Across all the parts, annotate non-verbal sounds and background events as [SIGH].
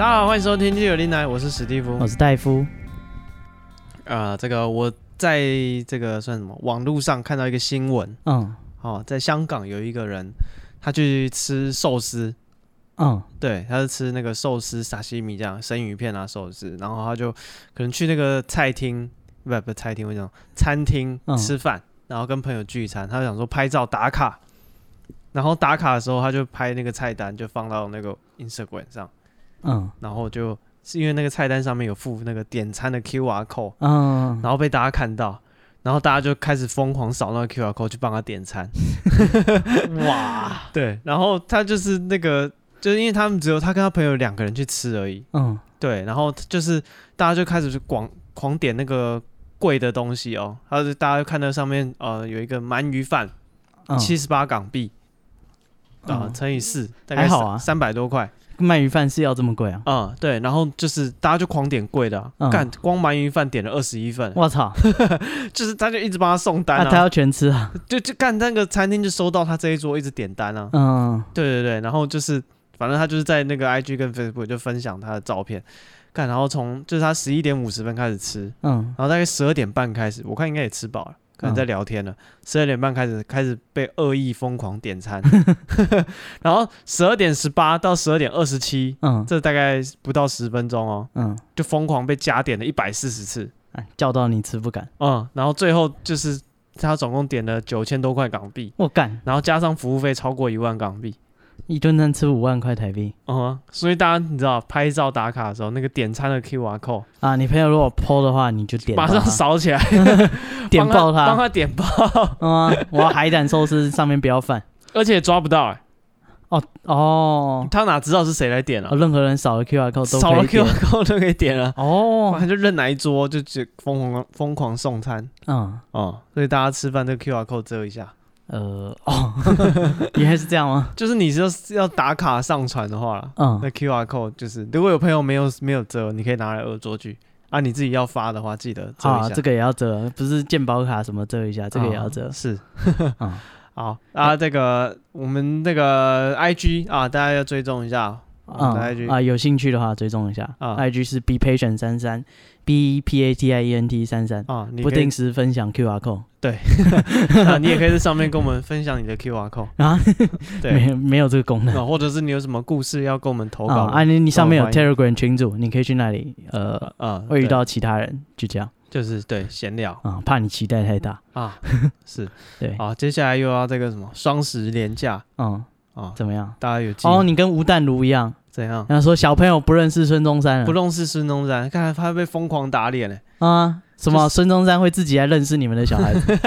大家好，欢迎收听《第六零来》，我是史蒂夫，我是戴夫。啊、呃，这个我在这个算什么网络上看到一个新闻，嗯，哦，在香港有一个人，他去吃寿司，嗯，对，他是吃那个寿司沙西米这样生鱼片啊寿司，然后他就可能去那个菜厅，不不菜厅，我讲餐厅吃饭，嗯、然后跟朋友聚餐，他就想说拍照打卡，然后打卡的时候他就拍那个菜单，就放到那个 Instagram 上。嗯，然后就是因为那个菜单上面有附那个点餐的 QR code，嗯，然后被大家看到，然后大家就开始疯狂扫那个 QR code 去帮他点餐，[LAUGHS] 哇，[LAUGHS] 对，然后他就是那个，就是因为他们只有他跟他朋友两个人去吃而已，嗯，对，然后就是大家就开始去广狂点那个贵的东西哦，然后就大家就看到上面呃有一个鳗鱼饭，七十八港币，啊、呃、乘以四，大概好啊，三百多块。鳗鱼饭是要这么贵啊？嗯，对，然后就是大家就狂点贵的、啊，干、嗯、光鳗鱼饭点了二十一份，我操！[LAUGHS] 就是他就一直帮他送单他要全吃啊，就就干那个餐厅就收到他这一桌一直点单啊，嗯，对对对，然后就是反正他就是在那个 IG 跟 Facebook 就分享他的照片，干，然后从就是他十一点五十分开始吃，嗯，然后大概十二点半开始，我看应该也吃饱了。可能在聊天了，十二点半开始开始被恶意疯狂点餐，[LAUGHS] [LAUGHS] 然后十二点十八到十二点二十七，嗯，这大概不到十分钟哦，嗯，就疯狂被加点了一百四十次，哎，叫到你吃不敢，嗯，然后最后就是他总共点了九千多块港币，我干，然后加上服务费超过一万港币。一顿餐吃五万块台币，嗯，所以大家你知道拍照打卡的时候，那个点餐的 QR code 啊，你朋友如果 po 的话，你就点，马上扫起来，[LAUGHS] 点爆他，帮他点爆，嗯，我要海胆寿司上面不要饭，而且抓不到哎，哦哦，他哪知道是谁来点啊？任何人扫了 QR code 都扫了 QR code 都可以点了，哦，他就任哪一桌就就疯狂疯狂送餐，嗯。哦，所以大家吃饭这个 QR code 遮一下。呃哦，[LAUGHS] 原来是这样吗？就是你是要打卡上传的话，嗯，那 QR code 就是如果有朋友没有没有遮，你可以拿来恶作剧啊。你自己要发的话，记得遮一下。啊，这个也要遮，不是鉴宝卡什么遮一下，这个也要遮。哦、是，[LAUGHS] 嗯，好啊，这个我们那个 IG 啊，大家要追踪一下。啊、嗯、啊，有兴趣的话追踪一下啊。IG 是 be patient 三三 b e p a t i e n t 三三啊，不定时分享 QR code。对，[LAUGHS] 啊，你也可以在上面跟我们分享你的 QR code 啊。[LAUGHS] 对，没没有这个功能啊，或者是你有什么故事要跟我们投稿啊？你你上面有 Telegram 群组，你可以去那里，呃啊，会遇到其他人，就这样。就是对闲聊啊，怕你期待太大啊。[LAUGHS] 是，对。好，接下来又要这个什么双十连假，嗯啊，怎么样？大家有哦，你跟吴淡如一样。怎样？然后说小朋友不认识孙中山，不认识孙中山，看来他被疯狂打脸嘞。啊，什么孙中山会自己来认识你们的小孩子？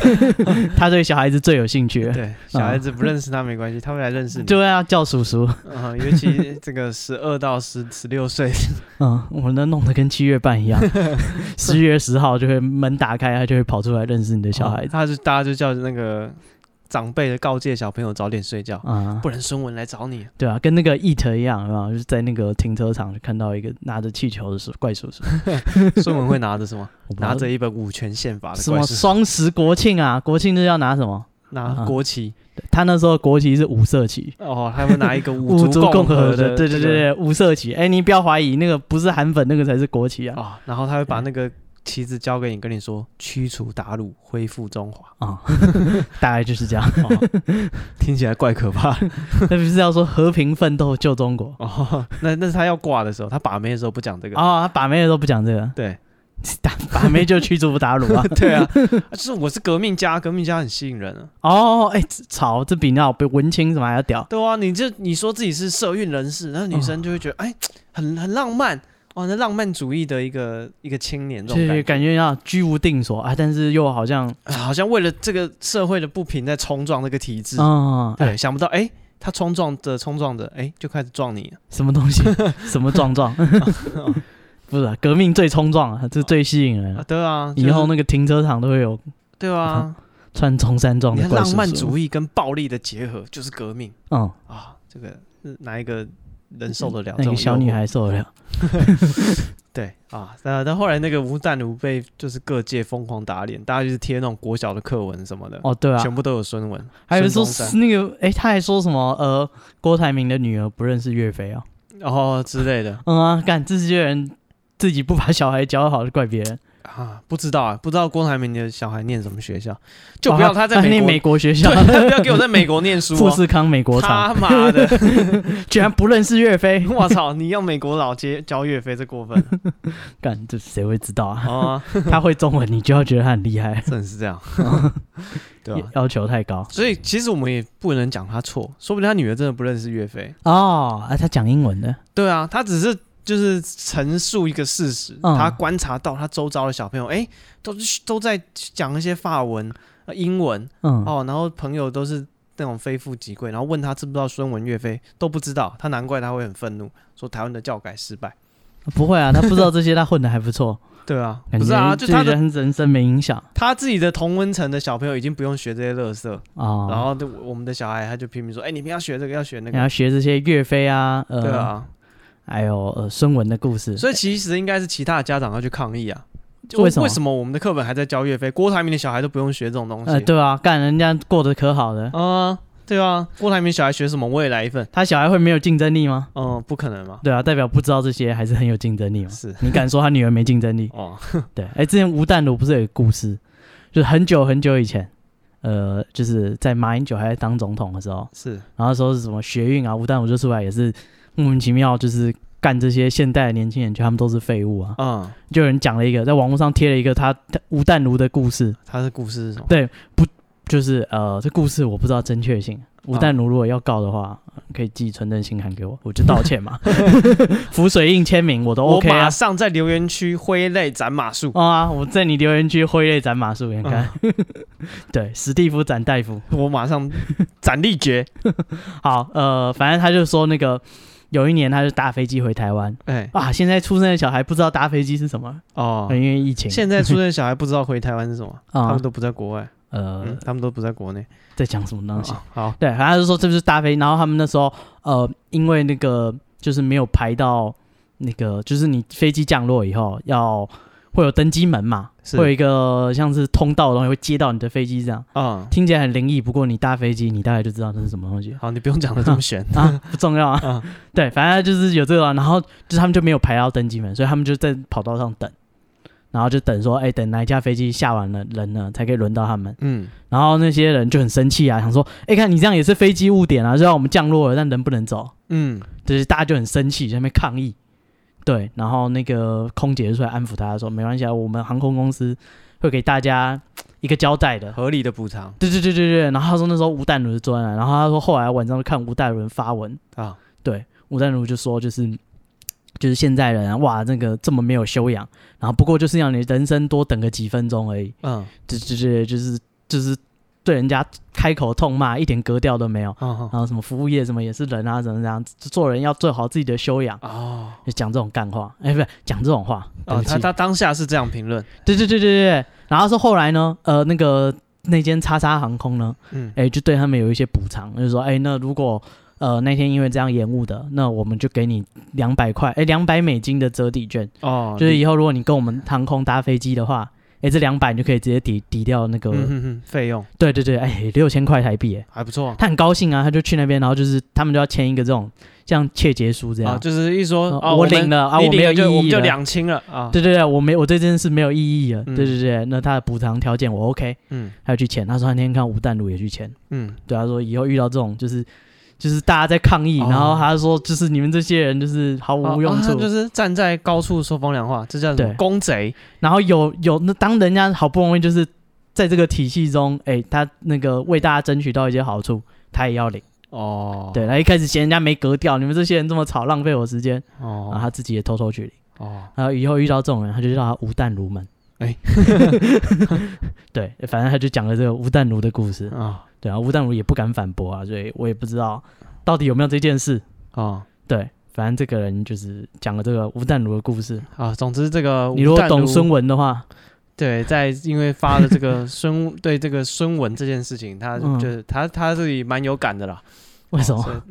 [LAUGHS] 他对小孩子最有兴趣。对，小孩子不认识他没关系，他会来认识你。对啊叫叔叔。啊，尤其这个十二到十十六岁，嗯，我们都弄得跟七月半一样。[LAUGHS] 十月十号就会门打开，他就会跑出来认识你的小孩子。他就大家就叫那个。长辈的告诫小朋友早点睡觉啊，不然孙文来找你。对啊，跟那个 It 一样，啊，就是在那个停车场就看到一个拿着气球的怪叔叔。[LAUGHS] 孙文会拿着什么？[LAUGHS] 拿着一本五权宪法的。什么双十国庆啊？国庆日要拿什么？拿国旗。他那时候国旗是五色旗。哦，他们拿一个 [LAUGHS] 五族共和的，对对对，五色旗。哎，你不要怀疑，那个不是韩粉，那个才是国旗啊。啊，然后他会把那个。旗子交给你，跟你说驱除鞑虏，恢复中华啊，哦、[LAUGHS] 大概就是这样。哦、听起来怪可怕。[LAUGHS] 那不是要说和平奋斗救中国？哦，那那是他要挂的时候，他把妹的时候不讲这个啊、哦，他把妹的时候不讲这个。对，打 [LAUGHS] 把妹就驱逐鞑虏啊。对啊，就是我是革命家，革命家很吸引人啊。哦，哎、欸，操，这比那比文青什么还要屌。对啊，你这你说自己是社运人士，然后女生就会觉得哎、很很浪漫。哇，那浪漫主义的一个一个青年，这种感觉，感觉要居无定所啊，但是又好像、啊、好像为了这个社会的不平在冲撞这个体制，嗯，对，想不到哎、欸，他冲撞着冲撞着，哎、欸，就开始撞你，什么东西？[LAUGHS] 什么撞撞？[LAUGHS] [LAUGHS] 不是、啊、革命最冲撞啊，这最吸引人、啊，对啊，就是、以后那个停车场都会有，对啊，穿中山装的。浪漫主义跟暴力的结合就是革命，嗯。啊，这个是哪一个？人受得了？那个小女孩受得了？对啊，那但后来那个吴淡如被就是各界疯狂打脸，大家就是贴那种国小的课文什么的。哦，对啊，全部都有孙文。还有说那个，哎、欸，他还说什么？呃，郭台铭的女儿不认识岳飞啊？然哦之类的。嗯啊，干这些人自己不把小孩教好，就怪别人。啊，不知道啊，不知道郭台铭的小孩念什么学校，就不要他在美国、哦、念美国学校，不要给我在美国 [LAUGHS] 念书、哦。富士康美国厂，他妈的，[LAUGHS] 居然不认识岳飞！[LAUGHS] 我操，你要美国佬接教岳飞，这过分。干，这谁会知道啊？哦、他会中文，你就要觉得他很厉害。真的是这样，对吧？要求太高，所以其实我们也不能讲他错，说不定他女儿真的不认识岳飞哦。啊，他讲英文的。对啊，他只是。就是陈述一个事实，嗯、他观察到他周遭的小朋友，哎、欸，都都在讲一些法文、英文，嗯、哦，然后朋友都是那种非富即贵，然后问他知不知道孙文、岳飞，都不知道，他难怪他会很愤怒，说台湾的教改失败。不会啊，他不知道这些，他混的还不错。[LAUGHS] 对啊，不是啊，就他的人生没影响，他自己的同温层的小朋友已经不用学这些乐色啊，然后我们的小孩他就拼命说，哎、欸，你们要学这个，要学那个，你要学这些岳飞啊，呃、对啊。还有呃孙文的故事，所以其实应该是其他的家长要去抗议啊。为什么？为什么我们的课本还在教岳飞？郭台铭的小孩都不用学这种东西？呃，对啊，干人家过得可好的。啊，对啊，郭台铭小孩学什么？我也来一份。他小孩会没有竞争力吗？嗯，不可能嘛。对啊，代表不知道这些还是很有竞争力嘛。是你敢说他女儿没竞争力？[LAUGHS] 哦，对。哎，之前吴淡如不是有个故事，就是很久很久以前，呃，就是在马英九还在当总统的时候，是，然后说是什么学运啊，吴淡如就出来也是莫名其妙就是。干这些现代的年轻人，觉得他们都是废物啊！嗯，就有人讲了一个，在网络上贴了一个他吴淡如的故事。他的故事是什么？对，不就是呃，这故事我不知道正确性。吴淡如如果要告的话，可以寄存证信函给我，我就道歉嘛。[LAUGHS] [LAUGHS] 浮水印签名我都 OK 啊。我马上在留言区挥泪斩马謖啊！我在你留言区挥泪斩马谡，你看。[LAUGHS] 对，史蒂夫斩大夫，我马上斩立决。好，呃，反正他就说那个。有一年，他就搭飞机回台湾。哎，啊，现在出生的小孩不知道搭飞机是什么哦，因为疫情。现在出生的小孩不知道回台湾是什么，[LAUGHS] 他们都不在国外，呃，他们都不在国内，在讲什么东西？好，对，反正就说这不是搭飞，然后他们那时候，呃，因为那个就是没有排到那个，就是你飞机降落以后要。会有登机门嘛？是会有一个像是通道的东西会接到你的飞机这样。嗯，听起来很灵异。不过你搭飞机，你大概就知道这是什么东西。[LAUGHS] 好，你不用讲的这么玄啊，[LAUGHS] 啊，不重要啊。嗯、[LAUGHS] 对，反正就是有这个，然后就是他们就没有排到登机门，所以他们就在跑道上等，然后就等说，哎，等哪一架飞机下完了人呢，才可以轮到他们。嗯，然后那些人就很生气啊，想说，哎，看你这样也是飞机误点啊，就让我们降落了，但人不能走。嗯，就是大家就很生气，在那边抗议。对，然后那个空姐就出来安抚他说：“没关系啊，我们航空公司会给大家一个交代的，合理的补偿。”对对对对对。然后他说那时候吴淡如是坐在那，然后他说后来晚上看吴淡如发文啊，对，吴淡如就说就是就是现在人啊，哇，那个这么没有修养，然后不过就是让你人生多等个几分钟而已。嗯，就就就就是就是。对人家开口痛骂，一点格调都没有。然后什么服务业什么也是人啊，怎么怎样？做人要做好自己的修养。哦，就讲这种干话，哎，不是讲这种话。哦，他他当下是这样评论。对对对对对。然后说后来呢，呃，那个那间叉叉航空呢，嗯，哎，就对他们有一些补偿，就是说，哎，那如果呃那天因为这样延误的，那我们就给你两百块，哎，两百美金的折抵券。哦，就是以后如果你跟我们航空搭飞机的话。哎，这两百你就可以直接抵抵掉那个费用。对对对，哎，六千块台币，哎，还不错。他很高兴啊，他就去那边，然后就是他们就要签一个这种像切结书这样，就是一说我领了啊，我没有异议了，就两清了啊。对对对，我没我对这件事没有异议了。对对对，那他的补偿条件我 OK。嗯，他要去签。他说他那天看吴淡如也去签。嗯，对，他说以后遇到这种就是。就是大家在抗议，然后他说：“就是你们这些人就是毫无用处，就是站在高处说风凉话，这叫什么？公贼。然后有有那当人家好不容易就是在这个体系中，哎，他那个为大家争取到一些好处，他也要领哦。对，他一开始嫌人家没格调，你们这些人这么吵，浪费我时间哦。然后他自己也偷偷去领哦。然后以后遇到这种人，他就叫他无蛋如门。哎，[LAUGHS] 对，反正他就讲了这个无蛋如的故事啊。”对啊，吴淡如也不敢反驳啊，所以我也不知道到底有没有这件事啊。哦、对，反正这个人就是讲了这个吴淡如的故事啊。总之，这个你如果懂孙文的话，对，在因为发了这个孙 [LAUGHS] 对这个孙文这件事情，他就、嗯、他他自己蛮有感的啦。为什么？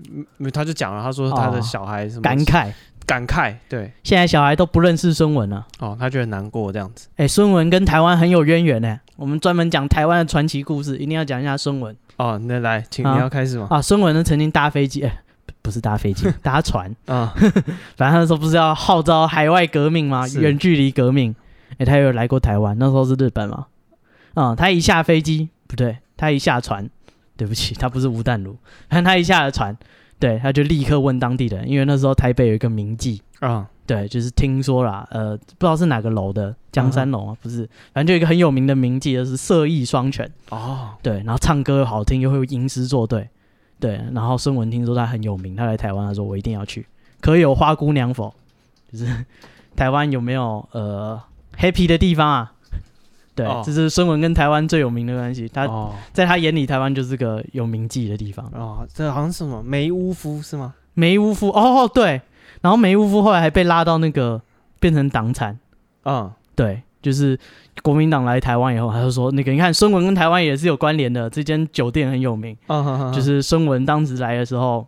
他就讲了，他说他的小孩什么、哦、感慨感慨，对，现在小孩都不认识孙文了。哦，他觉得难过这样子。哎，孙文跟台湾很有渊源呢。我们专门讲台湾的传奇故事，一定要讲一下孙文。哦，那来，请你要开始吗？啊，孙文呢曾经搭飞机，哎，不是搭飞机，[LAUGHS] 搭船 [LAUGHS] 啊。[LAUGHS] 反正他那时候不是要号召海外革命吗？远距离革命。哎、欸，他有来过台湾，那时候是日本嘛。啊、嗯，他一下飞机不对，他一下船，对不起，他不是吴淡如。但他一下了船，对，他就立刻问当地人，因为那时候台北有一个名妓啊。对，就是听说啦，呃，不知道是哪个楼的江山楼啊，不是，反正就一个很有名的名妓，就是色艺双全哦。对，然后唱歌又好听，又会吟诗作对。对，然后孙文听说他很有名，他来台湾，他说我一定要去。可有花姑娘否？就是 [LAUGHS] 台湾有没有呃 happy 的地方啊？对，哦、这是孙文跟台湾最有名的关系。他、哦、在他眼里，台湾就是个有名妓的地方哦。这好像是什么梅屋夫是吗？梅屋夫哦，对。然后梅屋夫后来还被拉到那个变成党产，嗯，对，就是国民党来台湾以后，他就说那个你看孙文跟台湾也是有关联的，这间酒店很有名，嗯哼哼，就是孙文当时来的时候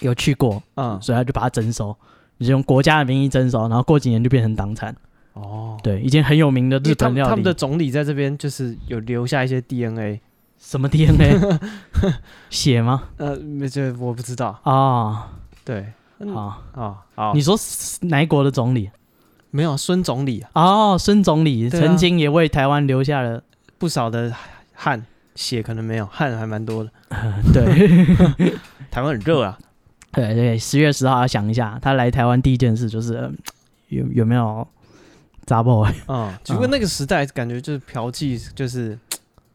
有去过，嗯，所以他就把它征收，就用国家的名义征收，然后过几年就变成党产，哦，对，一间很有名的日本料理，他们的总理在这边就是有留下一些 DNA，什么 DNA？[LAUGHS] 血吗？呃，这我不知道。啊，哦、对。好啊好，你说哪国的总理？没有孙总理哦，孙总理曾经也为台湾留下了不少的汗血，可能没有汗还蛮多的。[LAUGHS] 对，[LAUGHS] 台湾很热啊。对对，十月十号要想一下，他来台湾第一件事就是有有没有杂报？嗯，[LAUGHS] 只不过那个时代感觉就是嫖妓就是。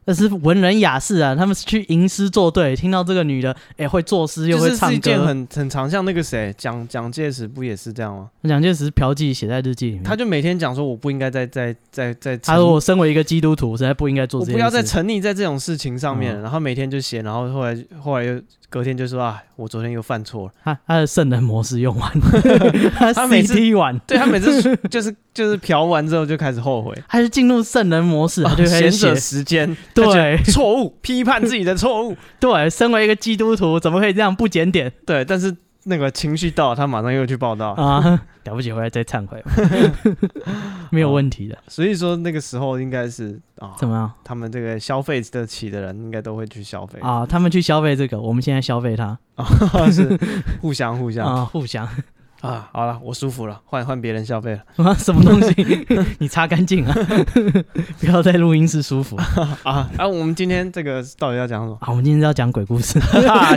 那是文人雅士啊，他们是去吟诗作对，听到这个女的，哎、欸，会作诗又会唱歌，是一件很很常像那个谁，蒋蒋介石不也是这样吗？蒋介石嫖妓写在日记里面，他就每天讲说，我不应该再再再再，他说我身为一个基督徒，实在不应该做这些不要再沉溺在这种事情上面，嗯、然后每天就写，然后后来后来又。隔天就说啊，我昨天又犯错了。他他的圣人模式用完 [LAUGHS] 了，他每次踢完，对他每次就是就是嫖完之后就开始后悔，他就进入圣人模式，他就开始写。时间，对错误批判自己的错误，[LAUGHS] 对，身为一个基督徒怎么可以这样不检点？对，但是。那个情绪到，他马上又去报道啊！了不起，回来再忏悔，[LAUGHS] 没有问题的。所以说那个时候应该是啊，怎么样？他们这个消费得起的人，应该都会去消费啊。他们去消费这个，我们现在消费他，[LAUGHS] 是互相互相啊，互相。啊，好了，我舒服了，换换别人消费了。啊，[LAUGHS] 什么东西？[LAUGHS] 你擦干净啊！[LAUGHS] 不要在录音室舒服啊！啊，我们今天这个到底要讲什么？啊，我们今天是要讲鬼故事，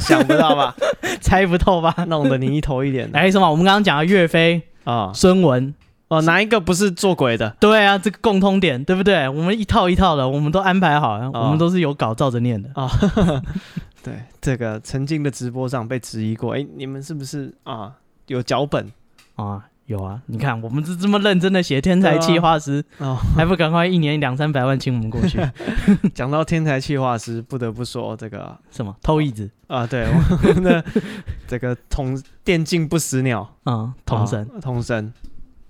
想不到吧？猜不透吧？弄得你一头一脸。哎什么？我们刚刚讲了岳飞啊，孙文哦，哪一个不是做鬼的？对啊，这个共通点对不对？我们一套一套的，我们都安排好了，我们都是有稿照着念的啊。对，这个曾经的直播上被质疑过，哎，你们是不是啊有脚本？啊，有啊！你看，我们是这么认真的写天才气化师，哦，还不赶快一年两三百万请我们过去？[LAUGHS] 讲到天才气化师，不得不说这个什么偷椅子啊，对，我们的 [LAUGHS] 这个同电竞不死鸟啊，童神童神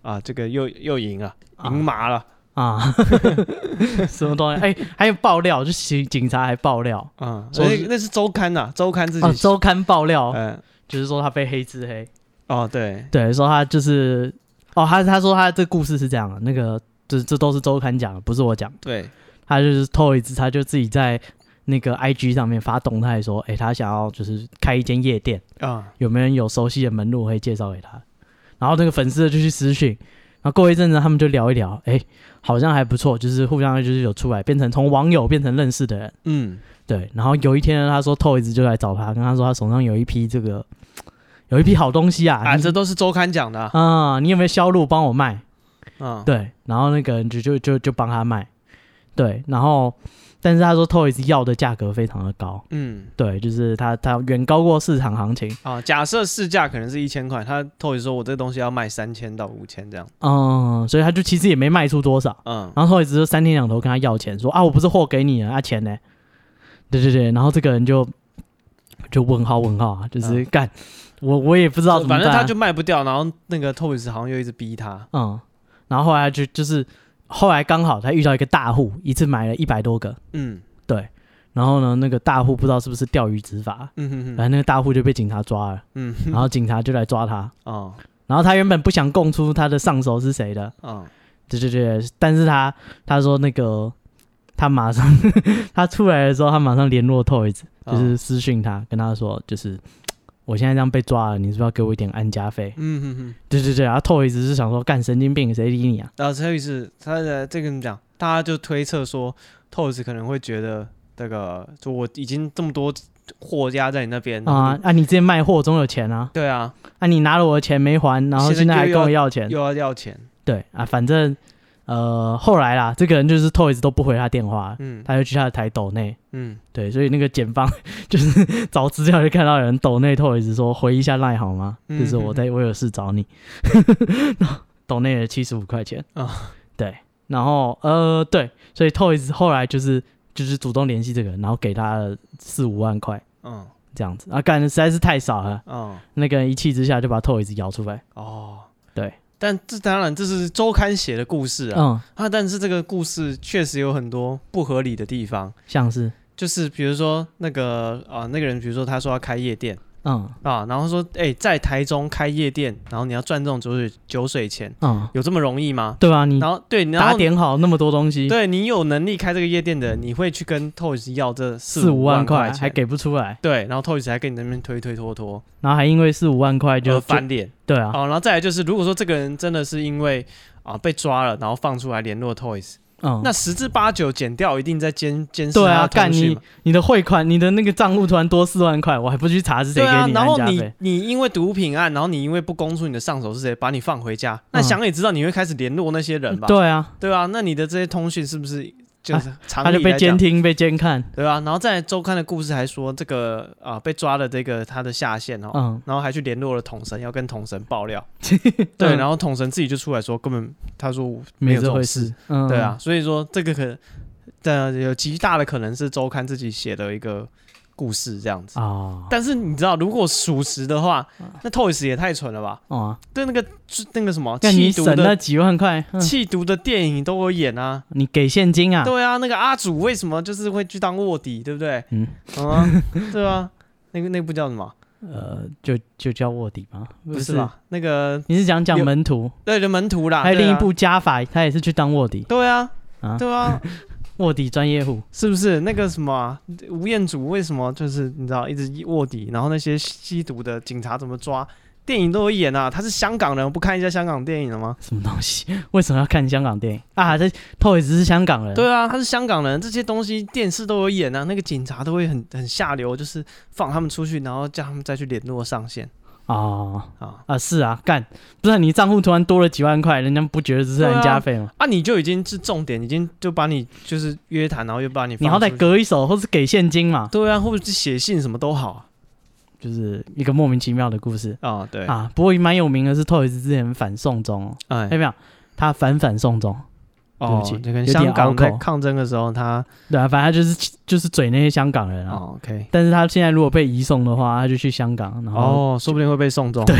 啊，这个又又赢了，赢麻了啊！[LAUGHS] 什么东西？哎，还有爆料，就警警察还爆料啊，所以那是周刊呐，周刊自己周刊爆料，嗯，就是说他被黑吃黑。哦，对对，说他就是，哦，他他说他这故事是这样的，那个这这都是周刊讲的，不是我讲。对，他就是偷一次，他就自己在那个 IG 上面发动态说，哎，他想要就是开一间夜店啊，有没有人有熟悉的门路可以介绍给他？然后那个粉丝就去私讯，然后过一阵子他们就聊一聊，哎，好像还不错，就是互相就是有出来，变成从网友变成认识的人。嗯，对。然后有一天呢，他说透一直就来找他，跟他说他手上有一批这个。有一批好东西啊！啊，这都是周刊讲的啊、嗯！你有没有销路帮我卖？嗯，对，然后那个人就就就就帮他卖，对，然后但是他说 Toys 要的价格非常的高，嗯，对，就是他他远高过市场行情啊。假设市价可能是一千块，他 Toys 说我这个东西要卖三千到五千这样，嗯，所以他就其实也没卖出多少，嗯，然后 Toys 就三天两头跟他要钱，说啊我不是货给你啊，啊钱呢？对对对，然后这个人就就问号问号啊，就是干。嗯我我也不知道怎么办，反正他就卖不掉，然后那个 Toys 好像又一直逼他，嗯，然后后来就就是后来刚好他遇到一个大户，一次买了一百多个，嗯，对，然后呢，那个大户不知道是不是钓鱼执法，嗯哼哼，反正那个大户就被警察抓了，嗯，然后警察就来抓他，哦，然后他原本不想供出他的上手是谁的，哦，对对对，但是他他说那个他马上 [LAUGHS] 他出来的时候，他马上联络 Toys，就是私讯他，跟他说就是。我现在这样被抓了，你是不是要给我一点安家费？嗯哼哼，对对对，然后 Toys 是想说干神经病，谁理你啊？然后 Toys 他的这个怎么讲？大家就推测说，Toys 可能会觉得这个，就我已经这么多货压在你那边啊啊！你之前卖货总有钱啊？对啊，啊你拿了我的钱没还，然后现在还跟我要钱，又要要钱？对啊，反正。呃，后来啦，这个人就是 Toys 都不回他电话，嗯，他就去他的台抖内，嗯，对，所以那个检方 [LAUGHS] 就是找资料就看到有人抖内 Toys 说回一下赖好吗？嗯、就是我在我有事找你，[LAUGHS] 抖内了七十五块钱。啊，哦、对，然后呃对，所以 Toys 后来就是就是主动联系这个人，然后给他了四五万块，嗯，这样子。啊，干的实在是太少了，嗯，那个人一气之下就把 Toys 咬出来，哦，对。但这当然这是周刊写的故事啊，嗯、啊，但是这个故事确实有很多不合理的地方，像是？就是比如说那个啊那个人，比如说他说要开夜店。嗯啊，然后说，哎、欸，在台中开夜店，然后你要赚这种酒水酒水钱，嗯，有这么容易吗？对吧？你然后对，然后打点好那么多东西，对你有能力开这个夜店的，你会去跟 Toys 要这四五万块，还给不出来？对，然后 Toys 还跟你那边推推拖拖，然后还因为四五万块就翻脸，对啊。哦，然后再来就是，如果说这个人真的是因为啊被抓了，然后放出来联络 Toys。嗯，那十之八九减掉，一定在监监视对啊，干你你的汇款，你的那个账户突然多四万块，我还不去查是谁给你啊，然后你你因为毒品案，然后你因为不供出你的上手是谁，把你放回家，那想也知道你会开始联络那些人吧？对啊，对啊，那你的这些通讯是不是？就是他就被监听、被监看，对吧？然后在周刊的故事还说，这个啊被抓了这个他的下线哦，然后还去联络了统神，要跟统神爆料。[LAUGHS] 对，然后统神自己就出来说，根本他说没有这回事。对啊，所以说这个可呃有极大的可能是周刊自己写的一个。故事这样子啊，但是你知道，如果属实的话，那 Toys 也太蠢了吧？哦，对，那个那个什么，缉毒的几万块，缉毒的电影都有演啊，你给现金啊？对啊，那个阿祖为什么就是会去当卧底，对不对？嗯，对啊，那个那部叫什么？呃，就就叫卧底吗？不是吧？那个你是讲讲门徒？对，就门徒啦。还有另一部加法，他也是去当卧底。对啊，对啊。卧底专业户是不是那个什么、啊、吴彦祖？为什么就是你知道一直卧底？然后那些吸毒的警察怎么抓？电影都有演啊！他是香港人，不看一下香港电影了吗？什么东西？为什么要看香港电影啊？这 Toys 是香港人。对啊，他是香港人，这些东西电视都有演啊。那个警察都会很很下流，就是放他们出去，然后叫他们再去联络上线。哦啊啊是啊，干不是你账户突然多了几万块，人家不觉得这是人家费吗？啊，你就已经是重点，已经就把你就是约谈，然后又把你，你好歹隔一手，或是给现金嘛？对啊，或者是写信什么都好，就是一个莫名其妙的故事啊。对啊，不过蛮有名的是 Toys 之前反送中，哎，有没有？他反反送中。对不起，就跟香港在抗争的时候，他对啊，反正他就是就是嘴那些香港人啊。OK，但是他现在如果被移送的话，他就去香港，然后哦，说不定会被送中。对，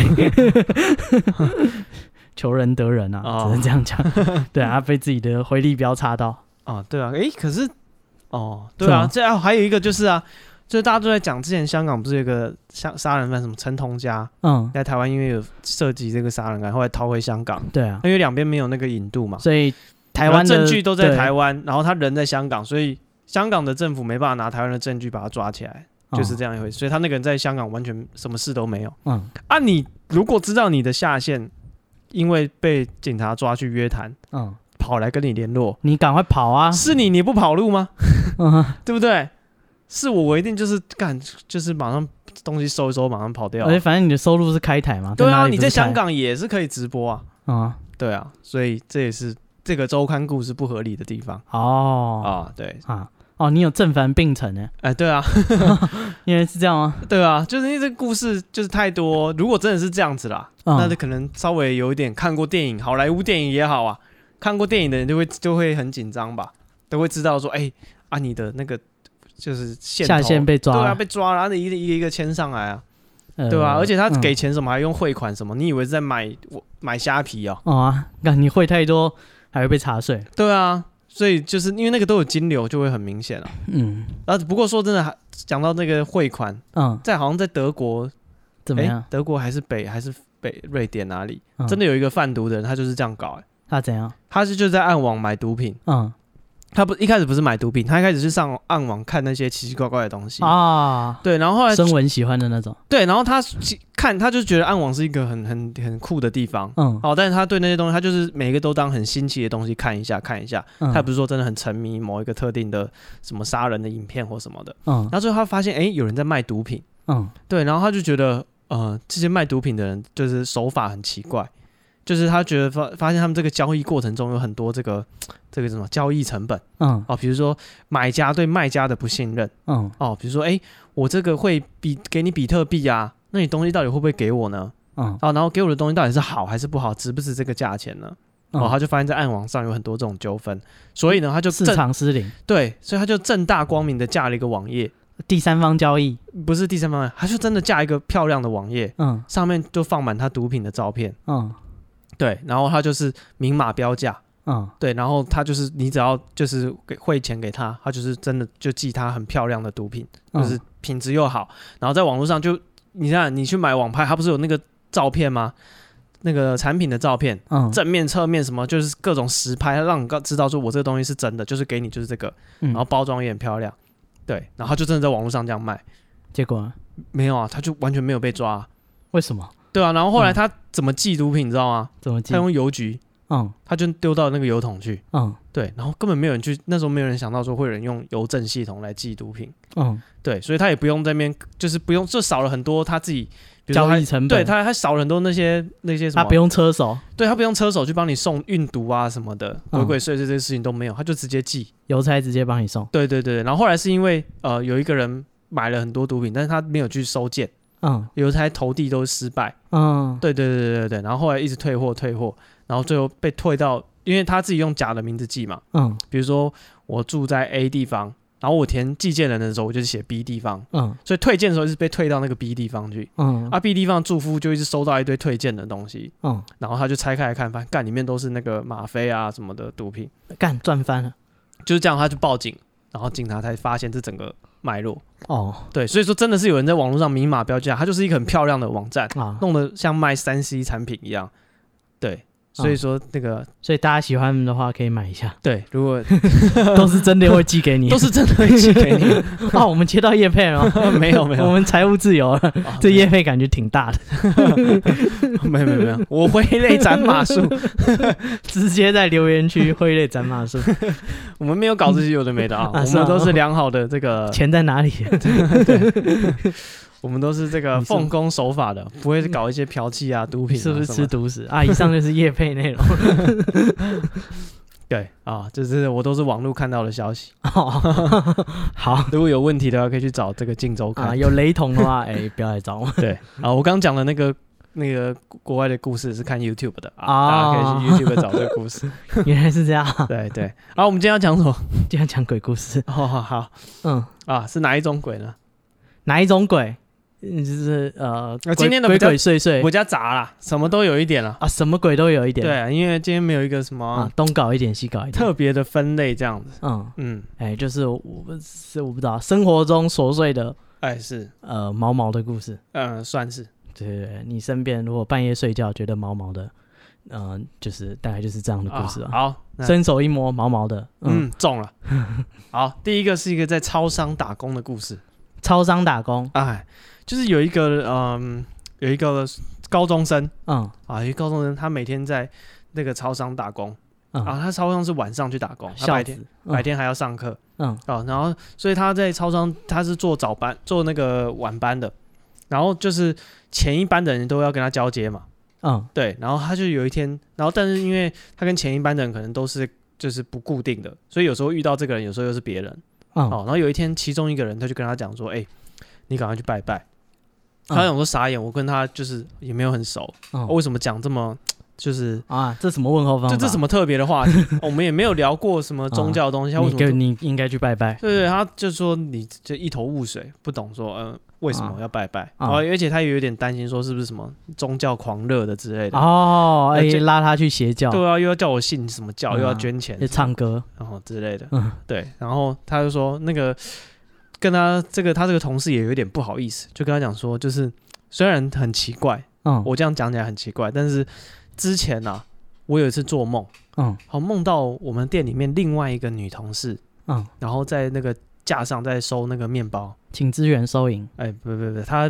[LAUGHS] 求仁得仁啊，只能这样讲。对啊，他被自己的回力镖插到哦。对啊，诶，可是哦，对啊，这样还有一个就是啊，就是大家都在讲，之前香港不是有个杀杀人犯什么陈同佳，嗯，在台湾因为有涉及这个杀人案，后来逃回香港。对啊，因为两边没有那个引渡嘛，所以。台湾证据都在台湾，然后他人在香港，所以香港的政府没办法拿台湾的证据把他抓起来，就是这样一回事。所以他那个人在香港完全什么事都没有。嗯，啊，你如果知道你的下线因为被警察抓去约谈，嗯，跑来跟你联络，你赶快跑啊！是你，你不跑路吗？嗯 [LAUGHS] 对不对？是我，我一定就是干，就是马上东西收一收，马上跑掉。而且反正你的收入是开台嘛，对啊，你在香港也是可以直播啊。啊，对啊，所以这也是。这个周刊故事不合理的地方哦啊，对啊，哦，你有正反并陈呢？哎，对啊，[LAUGHS] 因为是这样吗？对啊，就是因为这个故事就是太多，如果真的是这样子啦，嗯、那就可能稍微有一点看过电影，好莱坞电影也好啊，看过电影的人就会就会很紧张吧，都会知道说，哎啊，你的那个就是线下线被抓，对啊，被抓了，然后一个一个一个签上来啊，呃、对吧、啊？而且他给钱什么还用汇款什么？嗯、你以为是在买我买虾皮哦？哦啊，那你汇太多。还会被查税，对啊，所以就是因为那个都有金流，就会很明显啊。嗯，啊，不过说真的，还讲到那个汇款，嗯，在好像在德国怎么样？德国还是北还是北瑞典哪里？真的有一个贩毒的人，他就是这样搞。哎，他怎样？他是就在暗网买毒品，嗯，他不一开始不是买毒品，他一开始是上暗网看那些奇奇怪怪的东西啊。对，然后后来声闻喜欢的那种。对，然后他看，他就觉得暗网是一个很很很酷的地方。嗯。哦，但是他对那些东西，他就是每一个都当很新奇的东西看一下看一下。嗯。他也不是说真的很沉迷某一个特定的什么杀人的影片或什么的。嗯。然后最后他发现，哎，有人在卖毒品。嗯。对，然后他就觉得，呃，这些卖毒品的人就是手法很奇怪。就是他觉得发发现他们这个交易过程中有很多这个 [TSK] 这个什么交易成本，嗯，哦，比如说买家对卖家的不信任，嗯，哦，比如说哎，我这个会比给你比特币啊，那你东西到底会不会给我呢？嗯，哦，然后给我的东西到底是好还是不好，值不值这个价钱呢？哦，他就发现在暗网上有很多这种纠纷，所以呢，他就市场失灵，对，所以他就正大光明的架了一个网页，第三方交易。不是第三方，他就真的架一个漂亮的网页，嗯，上面就放满他毒品的照片，嗯。对，然后他就是明码标价，嗯，对，然后他就是你只要就是给汇钱给他，他就是真的就寄他很漂亮的毒品，嗯、就是品质又好，然后在网络上就你看你去买网拍，他不是有那个照片吗？那个产品的照片，嗯，正面侧面什么就是各种实拍，让你知道说我这个东西是真的，就是给你就是这个，然后包装也很漂亮，对，然后他就真的在网络上这样卖，结果没有啊，他就完全没有被抓，为什么？对啊，然后后来他怎么寄毒品，你知道吗？怎么寄？他用邮局，嗯，他就丢到那个邮筒去，嗯，对，然后根本没有人去，那时候没有人想到说会有人用邮政系统来寄毒品，嗯，对，所以他也不用在那边，就是不用，就少了很多他自己交易成本，对他还少了很多那些那些什么，他不用车手，对他不用车手去帮你送运毒啊什么的，鬼鬼祟祟这些事情都没有，他就直接寄，邮差直接帮你送，对对对，然后后来是因为呃有一个人买了很多毒品，但是他没有去收件。嗯，邮差投递都失败。嗯，对对对对对，然后后来一直退货退货，然后最后被退到，因为他自己用假的名字寄嘛。嗯，比如说我住在 A 地方，然后我填寄件人的时候，我就写 B 地方。嗯，所以退件的时候是被退到那个 B 地方去。嗯，啊 B 地方住户就一直收到一堆退件的东西。嗯，然后他就拆开来看，发现干里面都是那个吗啡啊什么的毒品，干赚翻了。就是这样，他就报警，然后警察才发现这整个。脉络哦，对，所以说真的是有人在网络上明码标价，它就是一个很漂亮的网站，啊、弄得像卖三 C 产品一样，对。所以说那个，所以大家喜欢的话可以买一下。[LAUGHS] 对，如果 [LAUGHS] 都是真的会寄给你，[LAUGHS] 都是真的会寄给你。哦，我们接到叶配了吗？没有没有，我们财务自由了。这叶配感觉挺大的。没有没有没有，我挥泪斩马謖，直接在留言区挥泪斩马謖。我们没有搞这些有的没的啊，我们都是良好的这个。钱在哪里？对。我们都是这个奉公守法的，不会搞一些嫖妓啊、毒品，是不是吃毒食啊？以上就是夜配内容。[LAUGHS] 对啊，就是我都是网络看到的消息。[LAUGHS] 好，如果有问题的话，可以去找这个镜周刊。有雷同的话，[LAUGHS] 哎，不要来找我。对啊，我刚讲的那个那个国外的故事是看 YouTube 的啊，大家可以去 YouTube 找这个故事。原来是这样。对对。啊我们今天要讲什么？今天讲鬼故事。好好好，嗯啊，是哪一种鬼呢？哪一种鬼？嗯，就是呃，今天的鬼鬼祟祟，我家杂啦，什么都有一点了啊，什么鬼都有一点。对，因为今天没有一个什么东搞一点西搞一点，特别的分类这样子。嗯嗯，哎，就是我是我不知道生活中琐碎的，哎是呃毛毛的故事，嗯算是。对对对，你身边如果半夜睡觉觉得毛毛的，嗯，就是大概就是这样的故事啊。好，伸手一摸毛毛的，嗯中了。[LAUGHS] 好，第一个是一个在超商打工的故事。超商打工，哎。就是有一个嗯，有一个高中生，嗯。啊，一个高中生，他每天在那个超商打工，嗯、啊，他超商是晚上去打工，他白天、嗯、白天还要上课，嗯。啊，然后所以他在超商他是做早班，做那个晚班的，然后就是前一班的人都要跟他交接嘛，嗯，对，然后他就有一天，然后但是因为他跟前一班的人可能都是就是不固定的，所以有时候遇到这个人，有时候又是别人，嗯，然后有一天其中一个人他就跟他讲说，哎、欸，你赶快去拜拜。他想说傻眼，我跟他就是也没有很熟，为什么讲这么就是啊？这什么问候方法？这这什么特别的话题？[LAUGHS] 我们也没有聊过什么宗教的东西。为什么你应该去拜拜？对对，他就说你就一头雾水，不懂说嗯为什么要拜拜？哦，而且他也有点担心说是不是什么宗教狂热的之类的哦，哎，拉他去邪教，对啊，又要叫我信什么教，又要捐钱，就唱歌然后之类的，嗯，对，然后他就说那个。跟他这个他这个同事也有点不好意思，就跟他讲说，就是虽然很奇怪，嗯，我这样讲起来很奇怪，但是之前呢、啊，我有一次做梦，嗯，好梦到我们店里面另外一个女同事，嗯，然后在那个架上在收那个面包，请支援收银。哎，不不不，他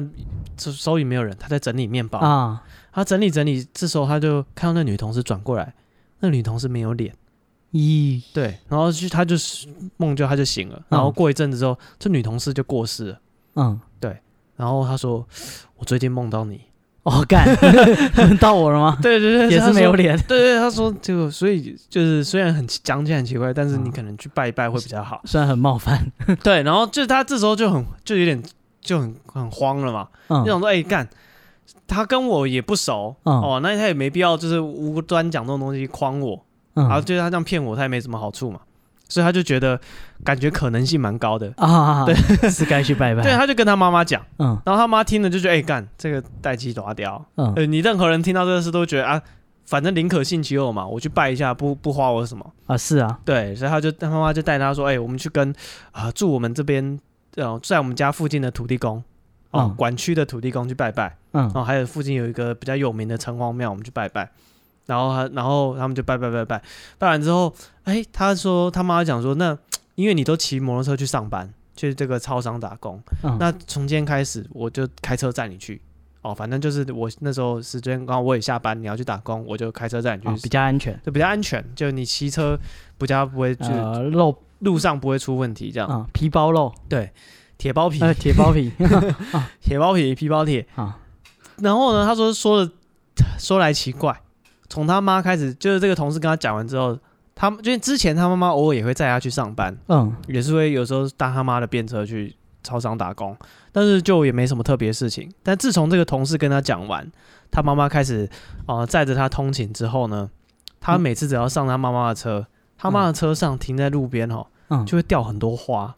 收收银没有人，他在整理面包啊。他整理整理，这时候他就看到那女同事转过来，那女同事没有脸。咦，对，然后就他就是梦就他就醒了，然后过一阵子之后，这女同事就过世了。嗯，对，然后他说：“我最近梦到你。”哦，干 [LAUGHS] 到我了吗？[LAUGHS] 对对对，也是没有脸。对对，他说就所以就是虽然很讲起来很奇怪，但是你可能去拜一拜会比较好。虽然很冒犯，[LAUGHS] 对，然后就他这时候就很就有点就很很慌了嘛，就想说：“哎，干，他跟我也不熟哦，那他也没必要就是无端讲这种东西诓我。”然后就是他这样骗我，他也没什么好处嘛，所以他就觉得感觉可能性蛮高的。啊，对，[LAUGHS] 是该去拜拜。对，他就跟他妈妈讲，嗯，然后他妈听了就觉得，哎，干这个代志大条，嗯，呃，你任何人听到这个事都觉得啊，反正宁可信其有嘛，我去拜一下，不不花我什么啊，是啊，对，所以他就他妈妈就带他说，哎，我们去跟啊住我们这边，呃，在我们家附近的土地公，哦，管区的土地公去拜拜，嗯，然后还有附近有一个比较有名的城隍庙，我们去拜拜。然后他，然后他们就拜拜拜拜，拜完之后，哎，他说他妈讲说，那因为你都骑摩托车去上班，去这个超商打工，嗯、那从今天开始我就开车载你去，哦，反正就是我那时候时间刚好我也下班，你要去打工，我就开车载你去，哦，比较安全，就比较安全，就你骑车不加不会就漏，呃、路上不会出问题，这样，嗯、皮包肉，对，铁包皮，呃、铁包皮，[LAUGHS] 铁包皮，皮包铁，啊、然后呢，他说说的说来奇怪。从他妈开始，就是这个同事跟他讲完之后，他就是之前他妈妈偶尔也会载他去上班，嗯，也是会有时候搭他妈的便车去超商打工，但是就也没什么特别事情。但自从这个同事跟他讲完，他妈妈开始啊载着他通勤之后呢，他每次只要上他妈妈的车，嗯、他妈的车上停在路边哦，嗯，就会掉很多花，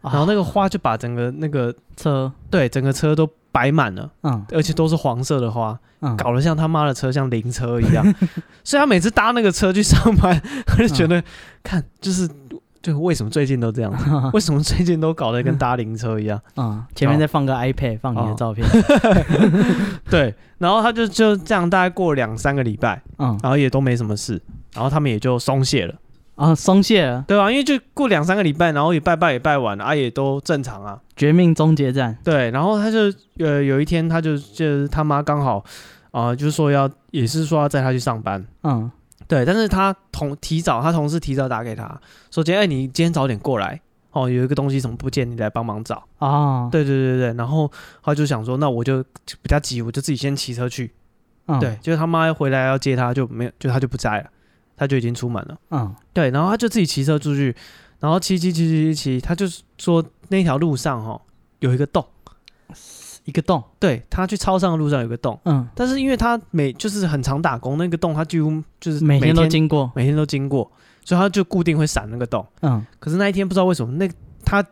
然后那个花就把整个那个车，对，整个车都摆满了，嗯，而且都是黄色的花。搞得像他妈的车像灵车一样，[LAUGHS] 所以他每次搭那个车去上班，他就觉得看就是就为什么最近都这样？[LAUGHS] 为什么最近都搞得跟搭灵车一样？啊，前面再放个 iPad 放你的照片，[LAUGHS] 对，然后他就就这样大概过两三个礼拜，嗯，然后也都没什么事，然后他们也就松懈了。啊，松懈了，对吧？因为就过两三个礼拜，然后也拜拜也拜完了，啊，也都正常啊。绝命终结战，对。然后他就呃有一天，他就就是他妈刚好啊、呃，就是说要也是说要载他去上班，嗯，对。但是他同提早，他同事提早打给他说：“姐，哎，你今天早点过来哦，有一个东西什么不见，你来帮忙找啊。”对对对对。然后他就想说，那我就比较急，我就自己先骑车去。嗯、对，就是他妈回来要接他，就没有，就他就不在了。他就已经出门了，嗯，对，然后他就自己骑车出去，然后骑骑骑骑骑，他就说那条路上哈有一个洞，一个洞，对，他去超商的路上有个洞，嗯，但是因为他每就是很常打工，那个洞他几乎就是每天都经过，每天都经过，所以他就固定会闪那个洞，嗯，可是那一天不知道为什么，那他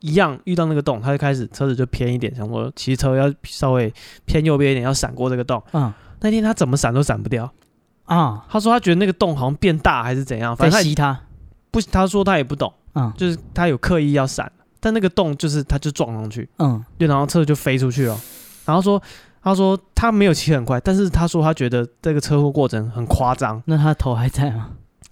一样遇到那个洞，他就开始车子就偏一点，想说骑车要稍微偏右边一点，要闪过这个洞，嗯，那天他怎么闪都闪不掉。啊，他说他觉得那个洞好像变大还是怎样，反正吸他，不，他说他也不懂，嗯，就是他有刻意要闪，但那个洞就是他就撞上去，嗯，对，然后车就飞出去了，然后说他说他没有骑很快，但是他说他觉得这个车祸过程很夸张，那他头还在吗？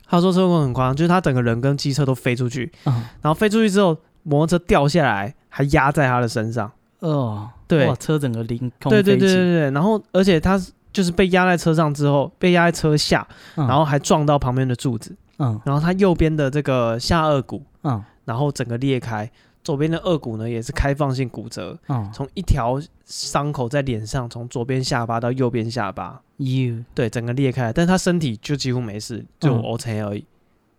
他说车祸很夸张，就是他整个人跟机车都飞出去，嗯，然后飞出去之后，摩托车掉下来还压在他的身上，哦，对，哇，车整个凌空，对对对对对，然后而且他。就是被压在车上之后，被压在车下，嗯、然后还撞到旁边的柱子，嗯，然后他右边的这个下颚骨，嗯，然后整个裂开，左边的颚骨呢也是开放性骨折，嗯，从一条伤口在脸上，从左边下巴到右边下巴，You。对，整个裂开，但是他身体就几乎没事，就 OK 而已，嗯、